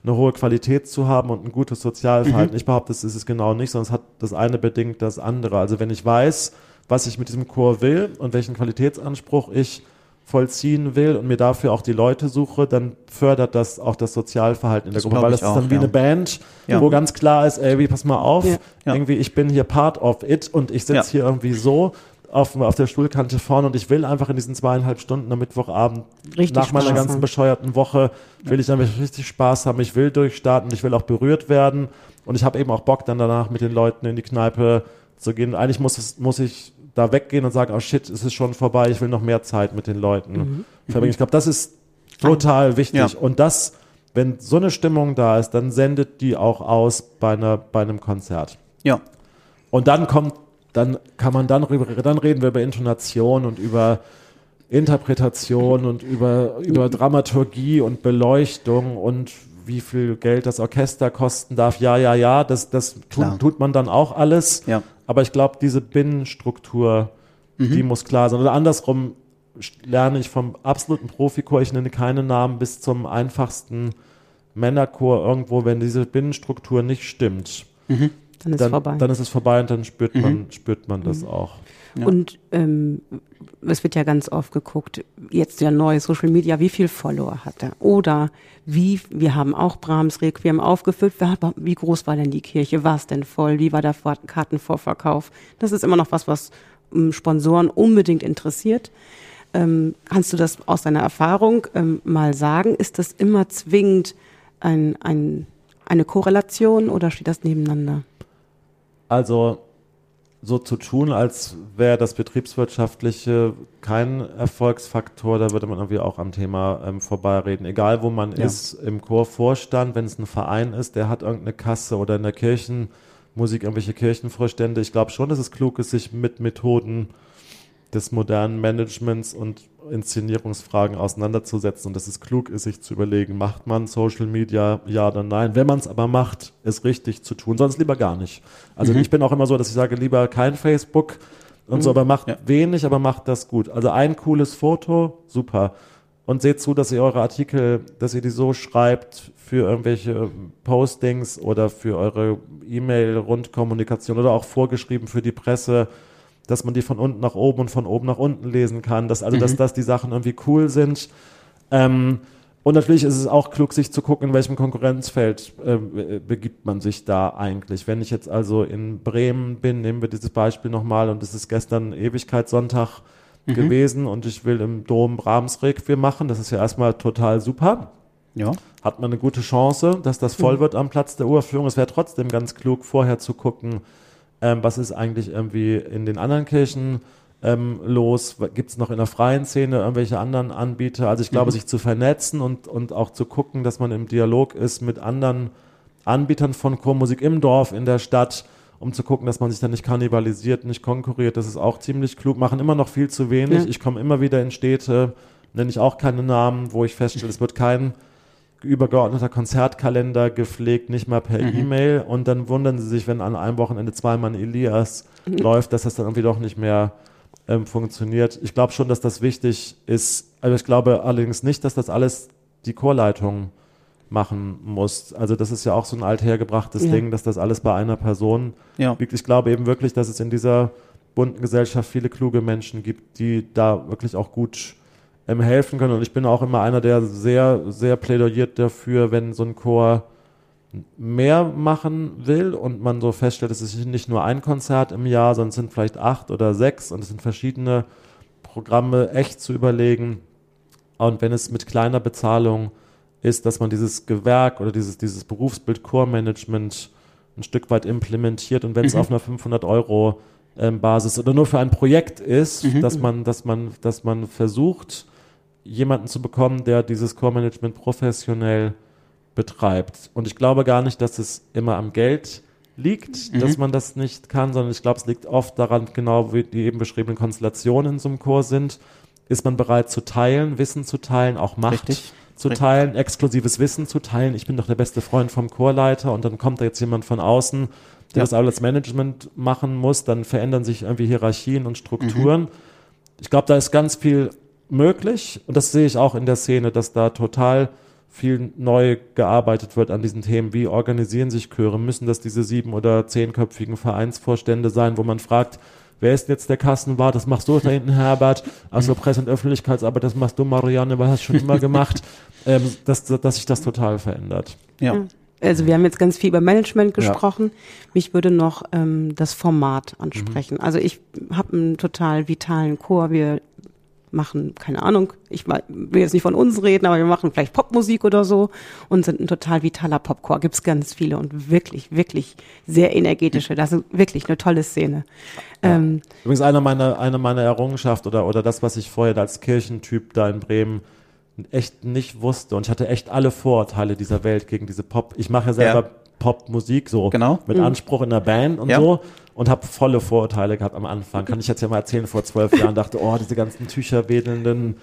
eine hohe Qualität zu haben und ein gutes Sozialverhalten. Ich behaupte, das ist es genau nicht, sondern es hat das eine bedingt das andere. Also wenn ich weiß, was ich mit diesem Chor will und welchen Qualitätsanspruch ich vollziehen will und mir dafür auch die Leute suche, dann fördert das auch das Sozialverhalten in der Das Gruppe, glaub weil das ist auch, dann wie ja. eine Band, Ja. wo ganz klar ist, ey, wie, pass mal auf, Ja. Ja. irgendwie, ich bin hier part of it und ich sitze Ja. hier irgendwie so auf, auf der Stuhlkante vorne und ich will einfach in diesen zweieinhalb Stunden am Mittwochabend Richtig nach meiner ganzen haben. bescheuerten Woche will ich damit richtig Spaß haben, ich will durchstarten, ich will auch berührt werden und ich habe eben auch Bock dann danach mit den Leuten in die Kneipe zu gehen. Eigentlich muss, es, muss ich da weggehen und sagen, oh shit, es ist schon vorbei, ich will noch mehr Zeit mit den Leuten verbringen. Ich glaube, das ist total wichtig Ja. und das, wenn so eine Stimmung da ist, dann sendet die auch aus bei, einer, bei einem Konzert. Ja. Und dann kommt, dann kann man dann rüber, dann reden wir über Intonation und über Interpretation und über, über Dramaturgie und Beleuchtung und wie viel Geld das Orchester kosten darf. Ja, ja, ja, das, das tut, tut man dann auch alles. Ja. Aber ich glaube, diese Binnenstruktur, die muss klar sein. Oder andersrum lerne ich vom absoluten Profichor, ich nenne keine Namen, bis zum einfachsten Männerchor irgendwo, wenn diese Binnenstruktur nicht stimmt, Dann ist dann, vorbei. dann ist es vorbei und dann spürt man, spürt man das auch. Ja. Und ähm, es wird ja ganz oft geguckt, jetzt ja neu Social Media, wie viel Follower hat er? Oder wie, wir haben auch Brahms Requiem aufgefüllt, wie groß war denn die Kirche? War es denn voll? Wie war der Vor- Kartenvorverkauf? Das ist immer noch was, was ähm, Sponsoren unbedingt interessiert. Ähm, kannst du das aus deiner Erfahrung ähm, mal sagen? Ist das immer zwingend ein, ein, eine Korrelation oder steht das nebeneinander? Also so zu tun, als wäre das Betriebswirtschaftliche kein Erfolgsfaktor, da würde man irgendwie auch am Thema ähm, vorbeireden. Egal wo man Ja. ist, im Chorvorstand, wenn es ein Verein ist, der hat irgendeine Kasse oder in der Kirchenmusik irgendwelche Kirchenvorstände. Ich glaube schon, dass es klug ist, sich mit Methoden des modernen Managements und Inszenierungsfragen auseinanderzusetzen und dass es klug ist, sich zu überlegen, macht man Social Media, ja oder nein. Wenn man es aber macht, ist richtig zu tun, sonst lieber gar nicht. Also ich bin auch immer so, dass ich sage, lieber kein Facebook und so, aber macht Ja. wenig, aber macht das gut. Also ein cooles Foto, super. Und seht zu, dass ihr eure Artikel, dass ihr die so schreibt für irgendwelche Postings oder für eure E-Mail-Rundkommunikation oder auch vorgeschrieben für die Presse, dass man die von unten nach oben und von oben nach unten lesen kann, dass also dass, dass die Sachen irgendwie cool sind. Ähm, und natürlich ist es auch klug, sich zu gucken, in welchem Konkurrenzfeld äh, begibt man sich da eigentlich. Wenn ich jetzt also in Bremen bin, nehmen wir dieses Beispiel nochmal, und es ist gestern Ewigkeitssonntag gewesen und ich will im Dom Brahms Requiem machen, das ist ja erstmal total super. Ja. Hat man eine gute Chance, dass das voll wird am Platz der Uraufführung. Es wäre trotzdem ganz klug, vorher zu gucken, ähm, was ist eigentlich irgendwie in den anderen Kirchen ähm, los? Gibt es noch in der freien Szene irgendwelche anderen Anbieter? Also ich glaube, sich zu vernetzen und, und auch zu gucken, dass man im Dialog ist mit anderen Anbietern von Chormusik im Dorf, in der Stadt, um zu gucken, dass man sich dann nicht kannibalisiert, nicht konkurriert. Das ist auch ziemlich klug. Machen immer noch viel zu wenig. Ja. Ich komme immer wieder in Städte, nenne ich auch keine Namen, wo ich feststelle, es wird kein übergeordneter Konzertkalender gepflegt, nicht mal per E-Mail. Und dann wundern sie sich, wenn an einem Wochenende zweimal Elias läuft, dass das dann irgendwie doch nicht mehr ähm, funktioniert. Ich glaube schon, dass das wichtig ist. Aber ich glaube allerdings nicht, dass das alles die Chorleitung machen muss. Also das ist ja auch so ein althergebrachtes Ja. Ding, dass das alles bei einer Person Ja. liegt. Ich glaube eben wirklich, dass es in dieser bunten Gesellschaft viele kluge Menschen gibt, die da wirklich auch gut ähm, helfen können. Und ich bin auch immer einer, der sehr, sehr plädiert dafür, wenn so ein Chor mehr machen will und man so feststellt, es ist nicht nur ein Konzert im Jahr, sondern es sind vielleicht acht oder sechs und es sind verschiedene Programme echt zu überlegen. Und wenn es mit kleiner Bezahlung ist, dass man dieses Gewerk oder dieses, dieses Berufsbild Core-Management ein Stück weit implementiert und wenn es auf einer 500 Euro ähm, Basis oder nur für ein Projekt ist, dass man, dass man, dass man versucht, jemanden zu bekommen, der dieses Core-Management professionell betreibt. Und ich glaube gar nicht, dass es immer am Geld liegt, dass man das nicht kann, sondern ich glaube, es liegt oft daran, genau wie die eben beschriebenen Konstellationen in so einem Chor sind. Ist man bereit zu teilen, Wissen zu teilen, auch Macht Richtig. zu Richtig. teilen, exklusives Wissen zu teilen. Ich bin doch der beste Freund vom Chorleiter und dann kommt da jetzt jemand von außen, der Ja. das alles Management machen muss. Dann verändern sich irgendwie Hierarchien und Strukturen. Ich glaube, da ist ganz viel möglich und das sehe ich auch in der Szene, dass da total viel neu gearbeitet wird an diesen Themen. Wie organisieren sich Chöre? Müssen das diese sieben- oder zehnköpfigen Vereinsvorstände sein, wo man fragt, wer ist denn jetzt der Kassenwart, das machst du da hinten, Herbert, also Presse- und Öffentlichkeitsarbeit, das machst du, Marianne, weil hast du schon immer gemacht, <laughs> ähm, dass, dass sich das total verändert. Ja. Also wir haben jetzt ganz viel über Management gesprochen. Mich würde noch ähm, das Format ansprechen. Also ich habe einen total vitalen Chor. Wir machen, keine Ahnung, ich will jetzt nicht von uns reden, aber wir machen vielleicht Popmusik oder so und sind ein total vitaler Popchor. Gibt's ganz viele und wirklich, wirklich sehr energetische. Das ist wirklich eine tolle Szene. Ähm, Übrigens eine meiner, eine meiner Errungenschaften oder, oder das, was ich vorher als Kirchentyp da in Bremen echt nicht wusste und ich hatte echt alle Vorurteile dieser Welt gegen diese Pop. Ich mache ja selber Ja. Popmusik so Genau. mit Anspruch in der Band und Ja. so und habe volle Vorurteile gehabt am Anfang. Kann ich jetzt ja mal erzählen, vor zwölf <laughs> Jahren dachte, oh, diese ganzen Tücherwedelnden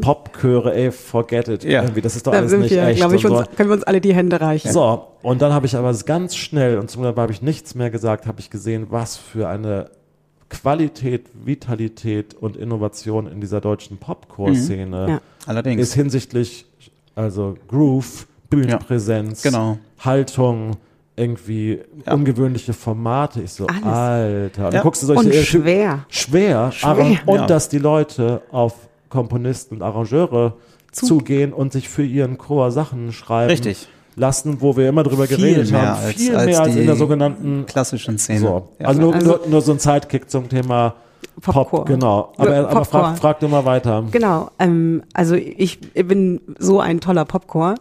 Popchöre, ey, forget it. Ja. Irgendwie, das ist doch da alles sind nicht wir, echt. glaube ich, und so. uns, können wir uns alle die Hände reichen. So, und dann habe ich aber ganz schnell, und zum Glück habe ich nichts mehr gesagt, habe ich gesehen, was für eine Qualität, Vitalität und Innovation in dieser deutschen Popcore-Szene Ja. Allerdings. ist hinsichtlich, also Groove, Bühnenpräsenz, Genau. Haltung, irgendwie Ja. ungewöhnliche Formate. Ich so, Alles. Alter. Und Ja. dann guckst du solche Und schwer. schwer, Schwer. und Ja. dass die Leute auf Komponisten und Arrangeure Zu- zugehen und sich für ihren Chor Sachen schreiben Richtig. lassen, wo wir immer drüber Viel geredet haben, als- viel als mehr als die in der sogenannten Klassischen Szene. so. Ja. Also, nur, Also- nur, nur so ein Sidekick zum Thema Pop, Popcore. genau. Aber, Ja, aber frag, frag du mal weiter. Genau, ähm, also ich bin so ein toller Popcore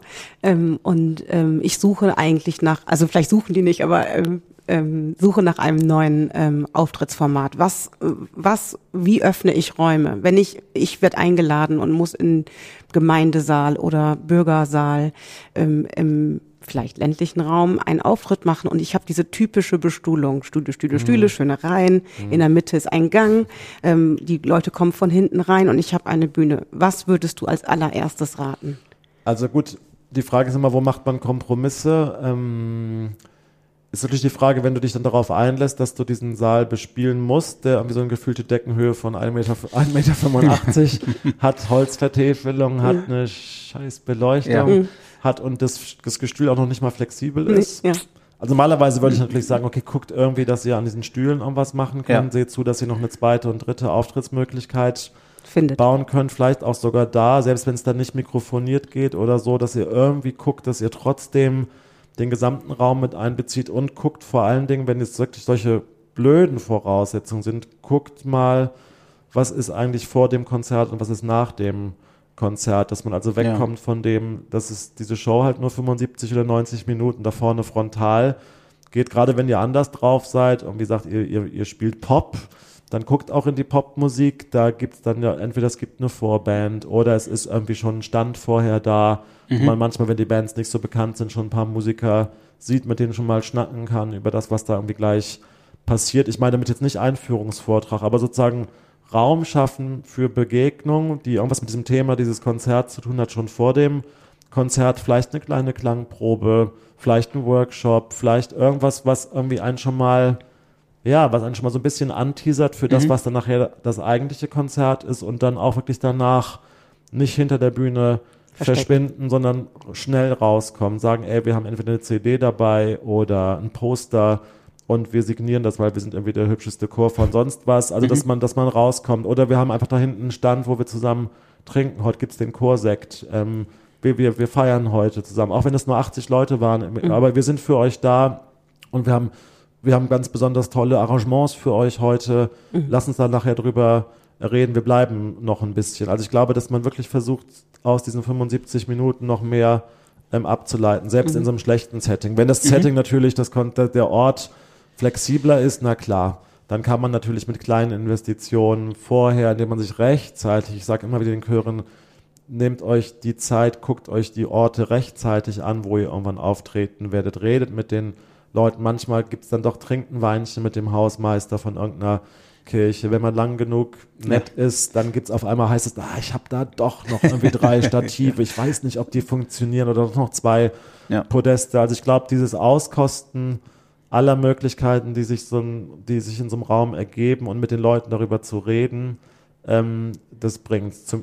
ähm, und ähm, ich suche eigentlich nach, also vielleicht suchen die nicht, aber ähm, ähm, suche nach einem neuen ähm, Auftrittsformat. Was, äh, was, wie öffne ich Räume? Wenn ich, ich werde eingeladen und muss in Gemeindesaal oder Bürgersaal ähm, im vielleicht ländlichen Raum einen Auftritt machen. Und ich habe diese typische Bestuhlung, Stühle, Stühle, Stühle, schöne Reihen, in der Mitte ist ein Gang, ähm, die Leute kommen von hinten rein und ich habe eine Bühne. Was würdest du als allererstes raten? Also gut, die Frage ist immer, wo macht man Kompromisse? Ähm, ist natürlich die Frage, wenn du dich dann darauf einlässt, dass du diesen Saal bespielen musst, der irgendwie so eine gefühlte Deckenhöhe von 1,85 Meter, 1,85 Meter <laughs> hat, Holzvertäfelung, hat eine scheiß Beleuchtung, Ja. Hat und das, das Gestühl auch noch nicht mal flexibel ist. Ja. Also normalerweise würde ich natürlich sagen, okay, guckt irgendwie, dass ihr an diesen Stühlen irgendwas machen könnt. Ja. Seht zu, dass ihr noch eine zweite und dritte Auftrittsmöglichkeit Findet. bauen könnt, vielleicht auch sogar da, selbst wenn es dann nicht mikrofoniert geht oder so, dass ihr irgendwie guckt, dass ihr trotzdem den gesamten Raum mit einbezieht und guckt vor allen Dingen, wenn jetzt wirklich solche blöden Voraussetzungen sind, guckt mal, was ist eigentlich vor dem Konzert und was ist nach dem Konzert, dass man also wegkommt von dem, dass es diese Show halt nur 75 oder 90 Minuten da vorne frontal geht, gerade wenn ihr anders drauf seid und wie gesagt, ihr, ihr, ihr spielt Pop, dann guckt auch in die Popmusik, da gibt's dann ja, entweder es gibt eine Vorband oder es ist irgendwie schon ein Stand vorher da, wo man manchmal, wenn die Bands nicht so bekannt sind, schon ein paar Musiker sieht, mit denen schon mal schnacken kann über das, was da irgendwie gleich passiert. Ich meine damit jetzt nicht Einführungsvortrag, aber sozusagen Raum schaffen für Begegnung, die irgendwas mit diesem Thema dieses Konzerts zu tun hat, schon vor dem Konzert, vielleicht eine kleine Klangprobe, vielleicht ein Workshop, vielleicht irgendwas, was irgendwie einen schon mal, ja, was einen schon mal so ein bisschen anteasert für das, was dann nachher das eigentliche Konzert ist und dann auch wirklich danach nicht hinter der Bühne Versteckt. verschwinden, sondern schnell rauskommen, sagen, ey, wir haben entweder eine CD dabei oder ein Poster und wir signieren das, weil wir sind irgendwie der hübscheste Chor von sonst was. Also, dass man, dass man rauskommt. Oder wir haben einfach da hinten einen Stand, wo wir zusammen trinken. Heute gibt's den Chorsekt. Ähm, wir, wir, wir feiern heute zusammen. Auch wenn es nur 80 Leute waren. Aber wir sind für euch da und wir haben, wir haben ganz besonders tolle Arrangements für euch heute. Lass uns da nachher drüber reden. Wir bleiben noch ein bisschen. Also ich glaube, dass man wirklich versucht, aus diesen 75 Minuten noch mehr ähm, abzuleiten, selbst in so einem schlechten Setting. Wenn das Setting natürlich, das kon- der der Ort flexibler ist, na klar, dann kann man natürlich mit kleinen Investitionen vorher, indem man sich rechtzeitig, ich sage immer wieder den Chören, nehmt euch die Zeit, guckt euch die Orte rechtzeitig an, wo ihr irgendwann auftreten werdet, redet mit den Leuten. Manchmal gibt's dann doch trinken Weinchen mit dem Hausmeister von irgendeiner Kirche. Wenn man lang genug nett ist, dann gibt's auf einmal heißt es, ah, ich habe da doch noch irgendwie drei <laughs> Stative. Ich weiß nicht, ob die funktionieren oder noch zwei Ja. Podeste. Also ich glaube, dieses Auskosten aller Möglichkeiten, die sich so die sich in so einem Raum ergeben und mit den Leuten darüber zu reden, ähm, das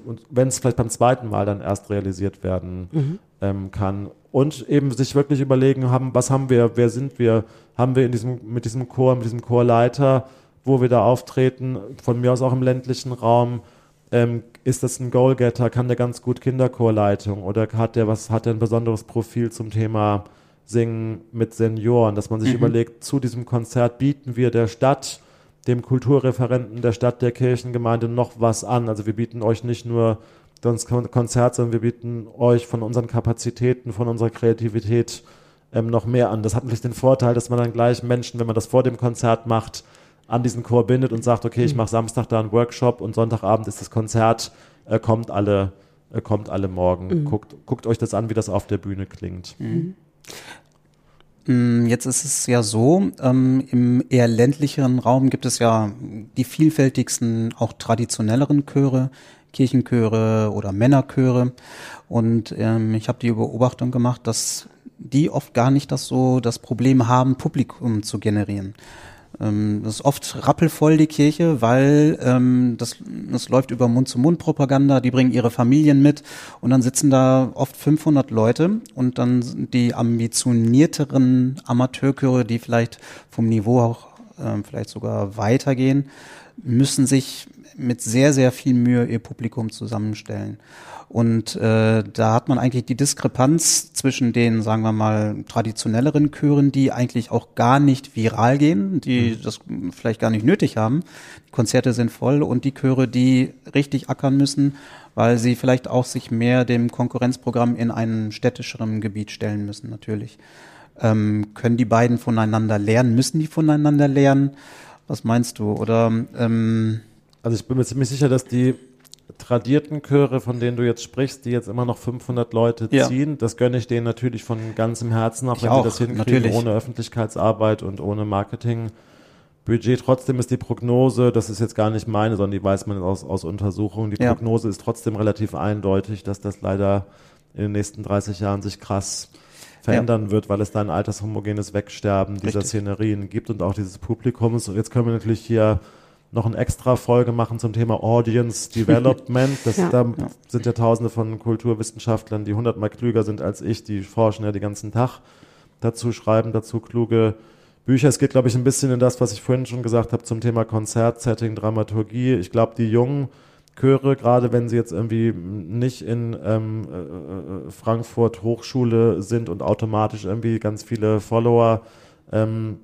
und wenn es vielleicht beim zweiten Mal dann erst realisiert werden ähm, kann. Und eben sich wirklich überlegen haben, was haben wir, wer sind wir, haben wir in diesem, mit diesem Chor, mit diesem Chorleiter wo wir da auftreten, von mir aus auch im ländlichen Raum, ähm, ist das ein Goalgetter, kann der ganz gut Kinderchorleitung? Oder hat der was, hat der ein besonderes Profil zum Thema Singen mit Senioren, dass man sich mhm. überlegt, zu diesem Konzert bieten wir der Stadt, dem Kulturreferenten der Stadt, der Kirchengemeinde noch was an. Also wir bieten euch nicht nur das Konzert, sondern wir bieten euch von unseren Kapazitäten, von unserer Kreativität ähm, noch mehr an. Das hat natürlich den Vorteil, dass man dann gleich Menschen, wenn man das vor dem Konzert macht, an diesen Chor bindet und sagt, okay, ich mhm. mache Samstag da einen Workshop und Sonntagabend ist das Konzert, äh, kommt alle, äh, kommt alle morgen. Mhm. Guckt, guckt euch das an, wie das auf der Bühne klingt. Mhm. Mm, jetzt ist es ja so, ähm, im eher ländlicheren Raum gibt es ja die vielfältigsten, auch traditionelleren Chöre, Kirchenchöre oder Männerchöre. Und ähm, ich habe die Beobachtung gemacht, dass die oft gar nicht das so das Problem haben, Publikum zu generieren. Ähm, das ist oft rappelvoll, die Kirche, weil ähm, das, das läuft über Mund-zu-Mund-Propaganda, die bringen ihre Familien mit und dann sitzen da oft 500 Leute und dann die ambitionierteren Amateurchöre, die vielleicht vom Niveau auch äh, vielleicht sogar weitergehen, müssen sich mit sehr, sehr viel Mühe ihr Publikum zusammenstellen. Und äh, da hat man eigentlich die Diskrepanz zwischen den, sagen wir mal, traditionelleren Chören, die eigentlich auch gar nicht viral gehen, die mhm. das vielleicht gar nicht nötig haben. Die Konzerte sind voll und die Chöre, die richtig ackern müssen, weil sie vielleicht auch sich mehr dem Konkurrenzprogramm in einem städtischeren Gebiet stellen müssen, natürlich. Ähm, können die beiden voneinander lernen? Müssen die voneinander lernen? Was meinst du? Oder ähm, also ich bin mir ziemlich sicher, dass die tradierten Chöre, von denen du jetzt sprichst, die jetzt immer noch 500 Leute ziehen, ja. das gönne ich denen natürlich von ganzem Herzen, auch ich wenn auch, sie das hinkriegen, natürlich. ohne Öffentlichkeitsarbeit und ohne Marketingbudget. Trotzdem ist die Prognose, das ist jetzt gar nicht meine, sondern die weiß man aus, aus Untersuchungen, die ja. Prognose ist trotzdem relativ eindeutig, dass das leider in den nächsten 30 Jahren sich krass verändern ja. wird, weil es da ein altershomogenes Wegsterben dieser Richtig. Szenerien gibt und auch dieses Publikums. Und jetzt können wir natürlich hier noch eine extra Folge machen zum Thema Audience <laughs> Development. Das, ja. Da sind ja tausende von Kulturwissenschaftlern, die hundertmal klüger sind als ich, die forschen ja den ganzen Tag dazu, schreiben dazu kluge Bücher. Es geht, glaube ich, ein bisschen in das, was ich vorhin schon gesagt habe zum Thema Konzertsetting, Dramaturgie. Ich glaube, die jungen Chöre, gerade wenn sie jetzt irgendwie nicht in ähm, äh, äh, Frankfurt Hochschule sind und automatisch irgendwie ganz viele Follower ähm,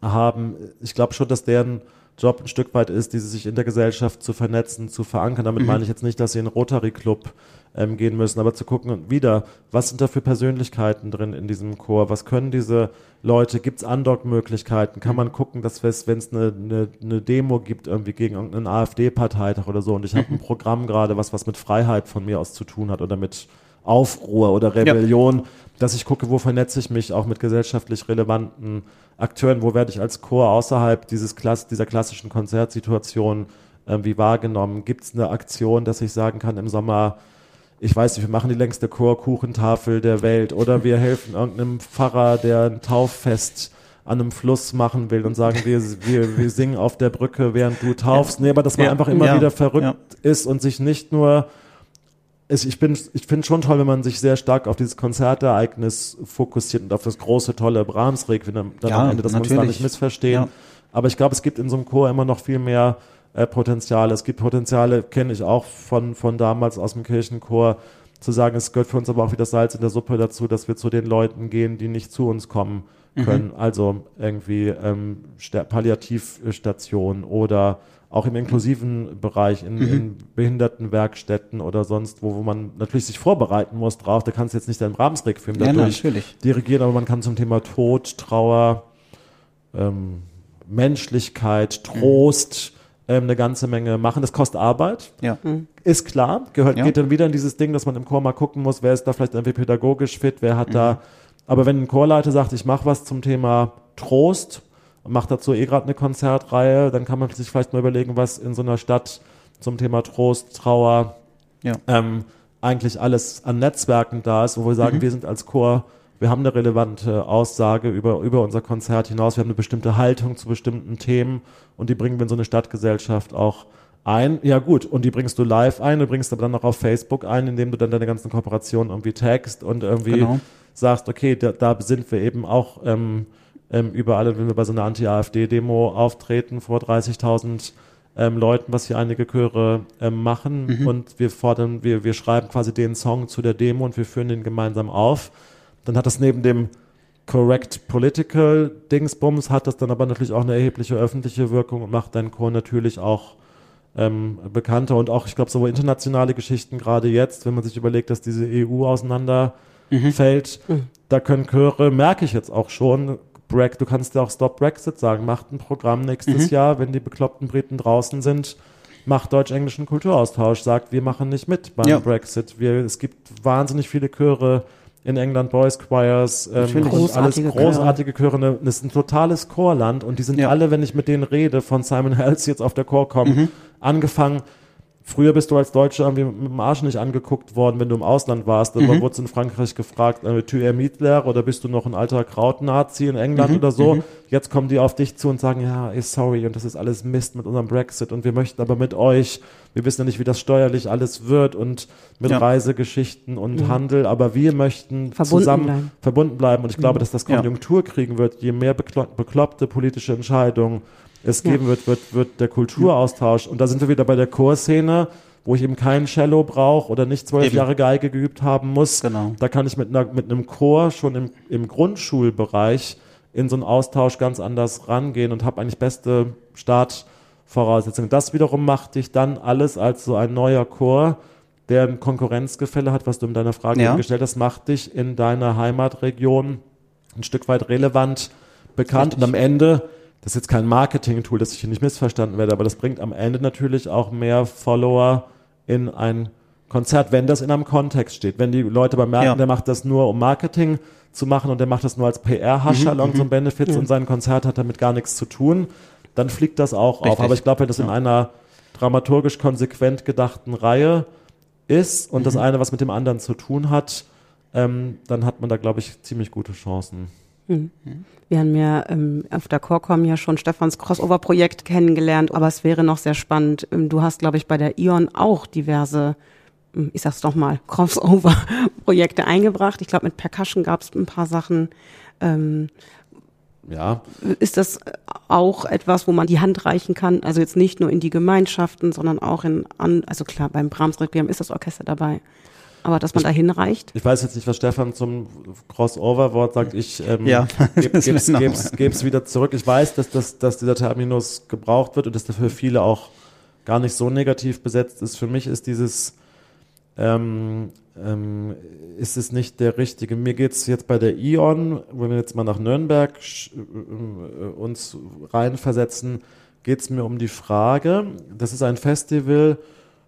haben, ich glaube schon, dass deren Job ein Stück weit ist, diese sich in der Gesellschaft zu vernetzen, zu verankern. Damit mhm. meine ich jetzt nicht, dass sie in den Rotary Club ähm, gehen müssen, aber zu gucken wieder, was sind da für Persönlichkeiten drin in diesem Chor? Was können diese Leute? Gibt es Andockmöglichkeiten? Kann man gucken, dass wenn es eine, eine, eine Demo gibt, irgendwie gegen irgendeinen AfD-Parteitag oder so und ich habe ein Programm gerade, was was mit Freiheit von mir aus zu tun hat oder mit Aufruhr oder Rebellion, ja. Dass ich gucke, wo vernetze ich mich auch mit gesellschaftlich relevanten Akteuren, wo werde ich als Chor außerhalb dieses Klass dieser klassischen Konzertsituation irgendwie wahrgenommen? Gibt es eine Aktion, dass ich sagen kann, im Sommer, ich weiß nicht, wir machen die längste Chorkuchentafel der Welt oder wir helfen irgendeinem Pfarrer, der ein Tauffest an einem Fluss machen will und sagen, wir, wir, wir singen auf der Brücke, während du taufst. Nee, aber dass man ja, einfach immer ja, wieder verrückt ja. ist und sich nicht nur ich bin, ich finde schon toll, wenn man sich sehr stark auf dieses Konzertereignis fokussiert und auf das große, tolle Brahms-Requiem dann ja, am Ende, dass wir uns da nicht missverstehen. Ja. Aber ich glaube, es gibt in so einem Chor immer noch viel mehr äh, Potenziale. Es gibt Potenziale, kenne ich auch von, von damals aus dem Kirchenchor, zu sagen, es gehört für uns aber auch wieder Salz in der Suppe dazu, dass wir zu den Leuten gehen, die nicht zu uns kommen. Können. Mhm. Also irgendwie ähm, Palliativstationen oder auch im inklusiven Bereich, in, mhm. in Behindertenwerkstätten oder sonst wo, wo man natürlich sich vorbereiten muss drauf. Da kannst du jetzt nicht deinen Brahms-Requiem ja, dadurch natürlich. dirigieren, aber man kann zum Thema Tod, Trauer, ähm, Menschlichkeit, Trost mhm. ähm, eine ganze Menge machen. Das kostet Arbeit, ja. Mhm. ist klar. Gehört, ja. geht dann wieder in dieses Ding, dass man im Chor mal gucken muss, wer ist da vielleicht irgendwie pädagogisch fit, wer hat mhm. da. Aber wenn ein Chorleiter sagt, ich mache was zum Thema Trost, macht dazu eh gerade eine Konzertreihe, dann kann man sich vielleicht mal überlegen, was in so einer Stadt zum Thema Trost, Trauer, ja. ähm, eigentlich alles an Netzwerken da ist, wo wir sagen, mhm. wir sind als Chor, wir haben eine relevante Aussage über, über unser Konzert hinaus, wir haben eine bestimmte Haltung zu bestimmten Themen und die bringen wir in so eine Stadtgesellschaft auch ein. Ja gut, und die bringst du live ein, du bringst aber dann noch auf Facebook ein, indem du dann deine ganzen Kooperationen irgendwie tagst und irgendwie genau. Sagst, okay, da, da sind wir eben auch ähm, ähm, überall, wenn wir bei so einer Anti-AfD-Demo auftreten vor 30.000 ähm, Leuten, was hier einige Chöre ähm, machen Mhm. und wir fordern, wir, wir schreiben quasi den Song zu der Demo und wir führen den gemeinsam auf. Dann hat das neben dem Correct Political Dingsbums, hat das dann aber natürlich auch eine erhebliche öffentliche Wirkung und macht deinen Chor natürlich auch ähm, bekannter und auch, ich glaube, so internationale Geschichten, gerade jetzt, wenn man sich überlegt, dass diese EU auseinanderfällt, da können Chöre, merke ich jetzt auch schon, Break, du kannst ja auch Stop Brexit sagen, macht ein Programm nächstes Jahr, wenn die bekloppten Briten draußen sind, macht deutsch-englischen Kulturaustausch, sagt, wir machen nicht mit beim Ja. Brexit. Wir, es gibt wahnsinnig viele Chöre in England, Boys Choirs, ähm, und alles Großartige großartige Chöre. Ne, Das ist ein totales Chorland und die sind Ja. alle, wenn ich mit denen rede, von Simon Hells jetzt auf der Chor kommen, angefangen. Früher bist du als Deutscher irgendwie mit dem Arsch nicht angeguckt worden, wenn du im Ausland warst. Aber wurdest in Frankreich gefragt, äh, tu er Mietler oder bist du noch ein alter Krautnazi in England oder so? Jetzt kommen die auf dich zu und sagen, ja, ey, sorry, und das ist alles Mist mit unserem Brexit und wir möchten aber mit euch, wir wissen ja nicht, wie das steuerlich alles wird und mit Ja. Reisegeschichten und Handel, aber wir möchten Verbunden zusammen bleiben. verbunden bleiben. Und ich glaube, dass das Ja. Konjunktur kriegen wird, je mehr beklo bekloppte politische Entscheidungen es geben wird, wird, wird der Kulturaustausch. Und da sind wir wieder bei der Chorszene, wo ich eben kein Cello brauche oder nicht zwölf Eben. Jahre Geige geübt haben muss. Genau. Da kann ich mit, einer, mit einem Chor schon im, im Grundschulbereich in so einen Austausch ganz anders rangehen und habe eigentlich beste Startvoraussetzungen. Das wiederum macht dich dann alles als so ein neuer Chor, der ein Konkurrenzgefälle hat, was du in deiner Frage Ja. gestellt hast, macht dich in deiner Heimatregion ein Stück weit relevant bekannt und am Ende, das ist jetzt kein Marketing-Tool, dass ich hier nicht missverstanden werde, aber das bringt am Ende natürlich auch mehr Follower in ein Konzert, wenn das in einem Kontext steht. Wenn die Leute aber merken, Ja. der macht das nur, um Marketing zu machen und der macht das nur als PR-Hascherl Mhm, und so ein Benefits und sein Konzert hat damit gar nichts zu tun, dann fliegt das auch auf. Richtig. Aber ich glaube, wenn das in einer dramaturgisch konsequent gedachten Reihe ist und Mhm. das eine was mit dem anderen zu tun hat, ähm, dann hat man da, glaube ich, ziemlich gute Chancen. Wir haben ja ähm, auf der Chorcom ja schon Stefans Crossover-Projekt kennengelernt, aber es wäre noch sehr spannend. Ähm, du hast, glaube ich, bei der Ion auch diverse, ähm, ich sag's doch mal, Crossover-Projekte eingebracht. Ich glaube, mit Percussion gab es ein paar Sachen. Ähm, Ja, ist das auch etwas, wo man die Hand reichen kann? Also jetzt nicht nur in die Gemeinschaften, sondern auch in, an, also klar, beim Brahms Requiem ist das Orchester dabei. Aber dass man da hinreicht? ich weiß jetzt nicht, was Stefan zum Crossover-Wort sagt. Ich ähm, Ja, <laughs> gebe geb's wieder zurück. Ich weiß, dass, das, dass dieser Terminus gebraucht wird und dass der für viele auch gar nicht so negativ besetzt ist. Für mich ist dieses ähm, ähm, ist es nicht der richtige. Mir geht's jetzt bei der Ion, wenn wir jetzt mal nach Nürnberg äh, uns reinversetzen, geht's mir um die Frage, das ist ein Festival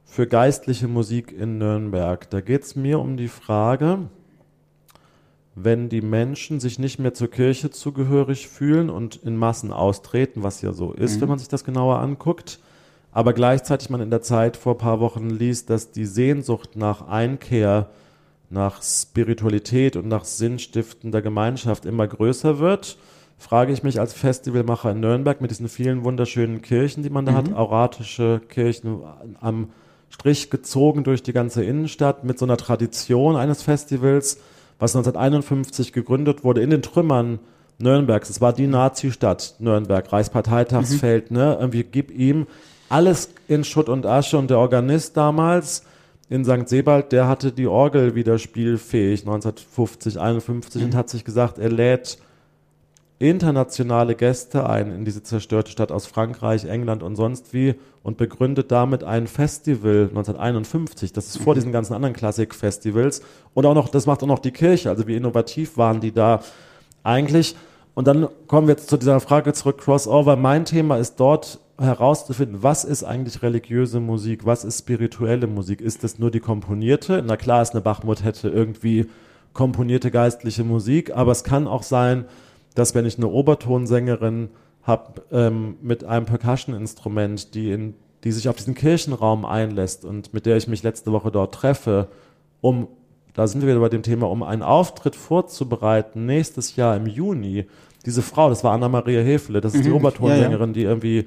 für geistliche Musik in Nürnberg. Da geht's mir um die Frage, wenn die Menschen sich nicht mehr zur Kirche zugehörig fühlen und in Massen austreten, was ja so ist, wenn man sich das genauer anguckt, aber gleichzeitig man in der Zeit vor ein paar Wochen liest, dass die Sehnsucht nach Einkehr, nach Spiritualität und nach sinnstiftender Gemeinschaft immer größer wird, frage ich mich als Festivalmacher in Nürnberg mit diesen vielen wunderschönen Kirchen, die man da hat, auratische Kirchen am Strich gezogen durch die ganze Innenstadt mit so einer Tradition eines Festivals, was 1951 gegründet wurde in den Trümmern Nürnbergs. Es war die Nazi-Stadt Nürnberg, Reichsparteitagsfeld, ne? Irgendwie gib ihm alles in Schutt und Asche und der Organist damals in St. Sebald, der hatte die Orgel wieder spielfähig 1950, 51 und hat sich gesagt, er lädt internationale Gäste ein in diese zerstörte Stadt aus Frankreich, England und sonst wie und begründet damit ein Festival 1951. Das ist vor diesen ganzen anderen Klassikfestivals und auch noch, das macht auch noch die Kirche. Also wie innovativ waren die da eigentlich? Und dann kommen wir jetzt zu dieser Frage zurück, Crossover. Mein Thema ist dort herauszufinden, was ist eigentlich religiöse Musik, was ist spirituelle Musik? Ist das nur die komponierte? Na klar ist eine Bachmut-Hätte irgendwie komponierte geistliche Musik, aber es kann auch sein, dass wenn ich eine Obertonsängerin habe ähm, mit einem Percussion-Instrument, die, in, die sich auf diesen Kirchenraum einlässt und mit der ich mich letzte Woche dort treffe, um, da sind wir wieder bei dem Thema, um einen Auftritt vorzubereiten, nächstes Jahr im Juni, diese Frau, das war Anna-Maria Hefele, das ist die Mhm. Obertonsängerin, die irgendwie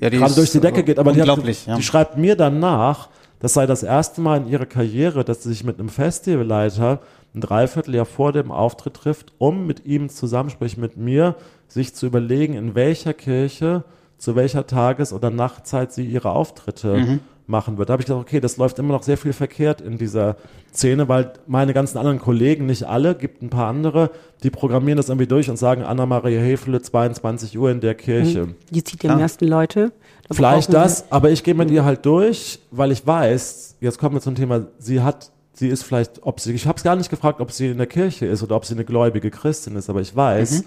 Ja, die gerade durch die Decke geht, aber die, hat, ja. die schreibt mir dann nach, das sei das erste Mal in ihrer Karriere, dass sie sich mit einem Festivalleiter ein Dreivierteljahr vor dem Auftritt trifft, um mit ihm zusammen, sprich mit mir, sich zu überlegen, in welcher Kirche, zu welcher Tages- oder Nachtzeit sie ihre Auftritte Mhm. machen wird. Da habe ich gedacht, okay, das läuft immer noch sehr viel verkehrt in dieser Szene, weil meine ganzen anderen Kollegen, nicht alle, gibt ein paar andere, die programmieren das irgendwie durch und sagen, Anna-Maria Hefele, 22 Uhr in der Kirche. Die zieht die Klar. meisten Leute. Vielleicht das, aber ich gehe mit ihr halt durch, weil ich weiß, jetzt kommen wir zum Thema, sie hat, sie ist vielleicht, ob sie, ich habe es gar nicht gefragt, ob sie in der Kirche ist oder ob sie eine gläubige Christin ist, aber ich weiß,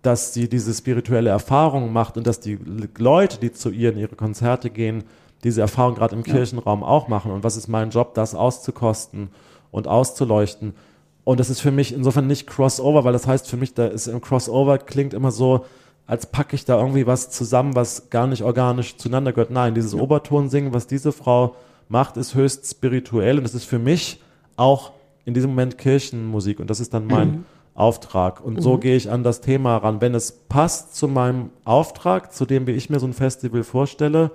dass sie diese spirituelle Erfahrung macht und dass die Leute, die zu ihr in ihre Konzerte gehen, diese Erfahrung gerade im Kirchenraum auch machen. Und was ist mein Job, das auszukosten und auszuleuchten? Und das ist für mich insofern nicht Crossover, weil das heißt für mich, da ist im Crossover klingt immer so, als packe ich da irgendwie was zusammen, was gar nicht organisch zueinander gehört. Nein, dieses Obertonsingen, was diese Frau macht, ist höchst spirituell und das ist für mich auch in diesem Moment Kirchenmusik und das ist dann mein Auftrag. Und so gehe ich an das Thema ran. Wenn es passt zu meinem Auftrag, zu dem, wie ich mir so ein Festival vorstelle,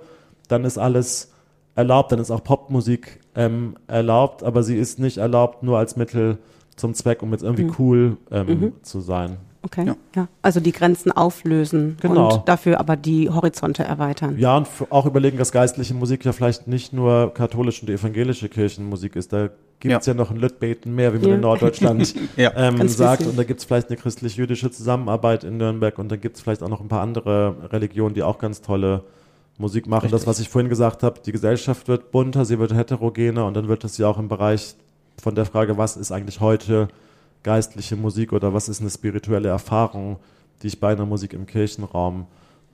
dann ist alles erlaubt, dann ist auch Popmusik ähm, erlaubt, aber sie ist nicht erlaubt nur als Mittel zum Zweck, um jetzt irgendwie cool ähm, zu sein. Okay, Ja. ja. Also die Grenzen auflösen Genau. und dafür aber die Horizonte erweitern. Ja, und auch überlegen, dass geistliche Musik ja vielleicht nicht nur katholische und evangelische Kirchenmusik ist. Da gibt es ja. Ja. noch ein Lütbeten mehr, wie man Ja. in Norddeutschland <laughs> Ja, ähm, sagt. Und da gibt es vielleicht eine christlich-jüdische Zusammenarbeit in Nürnberg und da gibt es vielleicht auch noch ein paar andere Religionen, die auch ganz tolle Musik machen. Das, was ich vorhin gesagt habe, die Gesellschaft wird bunter, sie wird heterogener und dann wird es ja auch im Bereich von der Frage, was ist eigentlich heute geistliche Musik oder was ist eine spirituelle Erfahrung, die ich bei einer Musik im Kirchenraum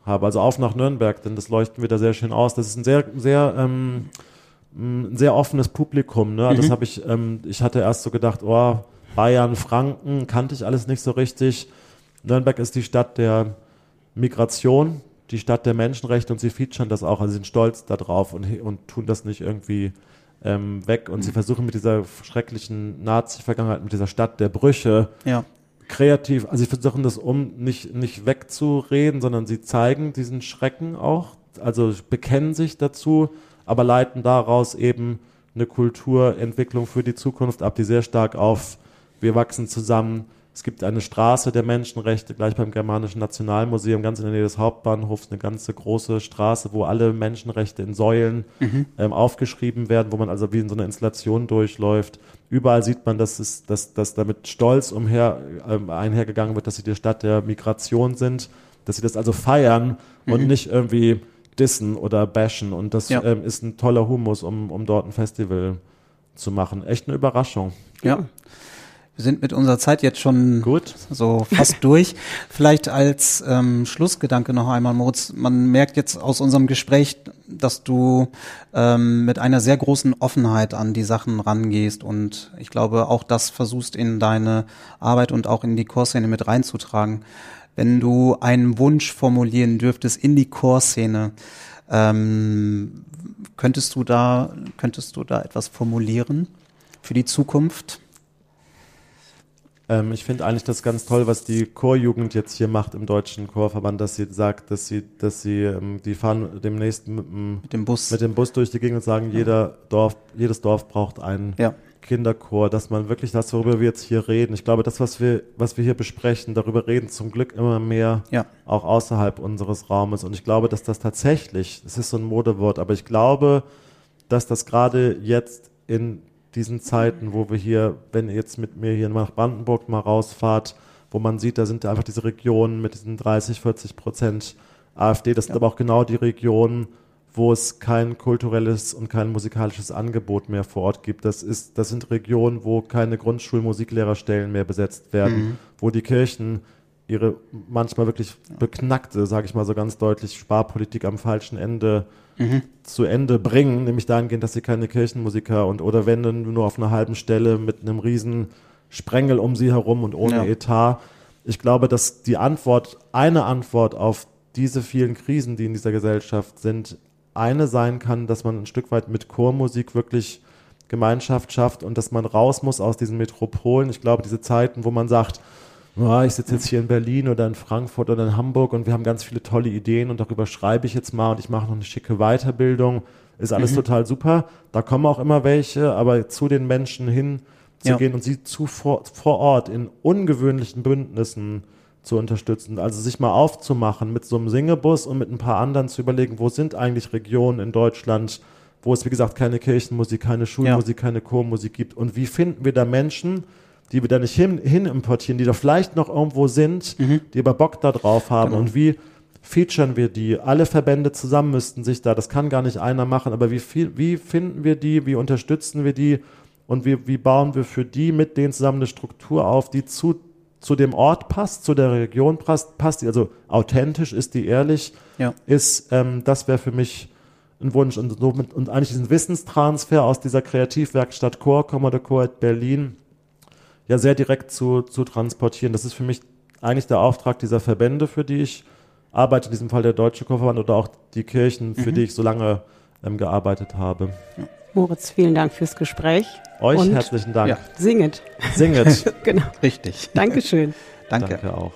habe. Also auf nach Nürnberg, denn das leuchten wir da sehr schön aus. Das ist ein sehr, sehr, ähm, ein sehr offenes Publikum. Ne? Das habe ich, ähm, ich hatte erst so gedacht, oh, Bayern, Franken, kannte ich alles nicht so richtig. Nürnberg ist die Stadt der Migration, die Stadt der Menschenrechte und sie featuren das auch. Also sie sind stolz darauf und, und tun das nicht irgendwie ähm, weg. Und sie versuchen mit dieser schrecklichen Nazi-Vergangenheit, mit dieser Stadt der Brüche, Ja. kreativ, also sie versuchen das um nicht, nicht wegzureden, sondern sie zeigen diesen Schrecken auch, also bekennen sich dazu, aber leiten daraus eben eine Kulturentwicklung für die Zukunft ab, die sehr stark auf wir wachsen zusammen. Es gibt eine Straße der Menschenrechte gleich beim Germanischen Nationalmuseum, ganz in der Nähe des Hauptbahnhofs, eine ganze große Straße, wo alle Menschenrechte in Säulen ähm, aufgeschrieben werden, wo man also wie in so einer Installation durchläuft. Überall sieht man, dass, es, dass, dass damit stolz umher, ähm, einhergegangen wird, dass sie die Stadt der Migration sind, dass sie das also feiern und nicht irgendwie dissen oder bashen. Und das Ja. ähm, ist ein toller Humus, um, um dort ein Festival zu machen. Echt eine Überraschung. Ja. Wir sind mit unserer Zeit jetzt schon Gut. so fast durch. Vielleicht als ähm, Schlussgedanke noch einmal, Moritz. Man merkt jetzt aus unserem Gespräch, dass du ähm, mit einer sehr großen Offenheit an die Sachen rangehst und ich glaube auch das versuchst in deine Arbeit und auch in die Chorszene mit reinzutragen. Wenn du einen Wunsch formulieren dürftest in die Chorszene, ähm, könntest du da könntest du da etwas formulieren für die Zukunft? Ähm, ich finde eigentlich das ganz toll, was die Chorjugend jetzt hier macht im Deutschen Chorverband, dass sie sagt, dass sie, dass sie, ähm, die fahren demnächst mit, dem- Mit dem Bus. mit dem Bus durch die Gegend und sagen, jeder Dorf, jedes Dorf braucht einen ja. Kinderchor, dass man wirklich das, worüber wir jetzt hier reden. Ich glaube, das, was wir, was wir hier besprechen, darüber reden zum Glück immer mehr, Ja. auch außerhalb unseres Raumes. Und ich glaube, dass das tatsächlich, das ist so ein Modewort, aber ich glaube, dass das gerade jetzt in diesen Zeiten, wo wir hier, wenn ihr jetzt mit mir hier nach Brandenburg mal rausfahrt, wo man sieht, da sind einfach diese Regionen mit diesen 30, 40 Prozent AfD, das sind aber auch genau die Regionen, wo es kein kulturelles und kein musikalisches Angebot mehr vor Ort gibt. Das, ist, das sind Regionen, wo keine Grundschulmusiklehrerstellen mehr besetzt werden, wo die Kirchen ihre manchmal wirklich beknackte, sage ich mal so ganz deutlich, Sparpolitik am falschen Ende zu Ende bringen, nämlich dahingehend, dass sie keine Kirchenmusiker und oder wenn dann nur auf einer halben Stelle mit einem riesen Sprengel um sie herum und ohne Ja. Etat. Ich glaube, dass die Antwort, eine Antwort auf diese vielen Krisen, die in dieser Gesellschaft sind, eine sein kann, dass man ein Stück weit mit Chormusik wirklich Gemeinschaft schafft und dass man raus muss aus diesen Metropolen. Ich glaube, diese Zeiten, wo man sagt, "Ah, ich sitze jetzt hier in Berlin oder in Frankfurt oder in Hamburg und wir haben ganz viele tolle Ideen und darüber schreibe ich jetzt mal und ich mache noch eine schicke Weiterbildung, ist alles total super. Da kommen auch immer welche, aber zu den Menschen hin zu Ja. gehen und sie zu vor, vor Ort in ungewöhnlichen Bündnissen zu unterstützen. Also sich mal aufzumachen mit so einem Singebus und mit ein paar anderen zu überlegen, wo sind eigentlich Regionen in Deutschland, wo es, wie gesagt, keine Kirchenmusik, keine Schulmusik, ja. keine Chormusik gibt. Und wie finden wir da Menschen, die wir da nicht hin, hin importieren, die da vielleicht noch irgendwo sind, mhm. die aber Bock da drauf haben. Genau. Und wie featuren wir die? Alle Verbände zusammen müssten sich da, das kann gar nicht einer machen, aber wie, viel, wie finden wir die, wie unterstützen wir die und wie, wie bauen wir für die mit denen zusammen eine Struktur auf, die zu, zu dem Ort passt, zu der Region passt, passt die, also authentisch ist die ehrlich, ja. ist, ähm, das wäre für mich ein Wunsch und, somit, und eigentlich diesen Wissenstransfer aus dieser Kreativwerkstatt Chor, Commodore Chor Berlin, ja sehr direkt zu, zu transportieren. Das ist für mich eigentlich der Auftrag dieser Verbände, für die ich arbeite, in diesem Fall der Deutsche Chorverband oder auch die Kirchen, für mhm. die ich so lange ähm, gearbeitet habe. Moritz, vielen Dank fürs Gespräch. Euch herzlichen Dank. Ja. Singet. Singet. <laughs> genau. Richtig. Dankeschön. Danke. Danke auch.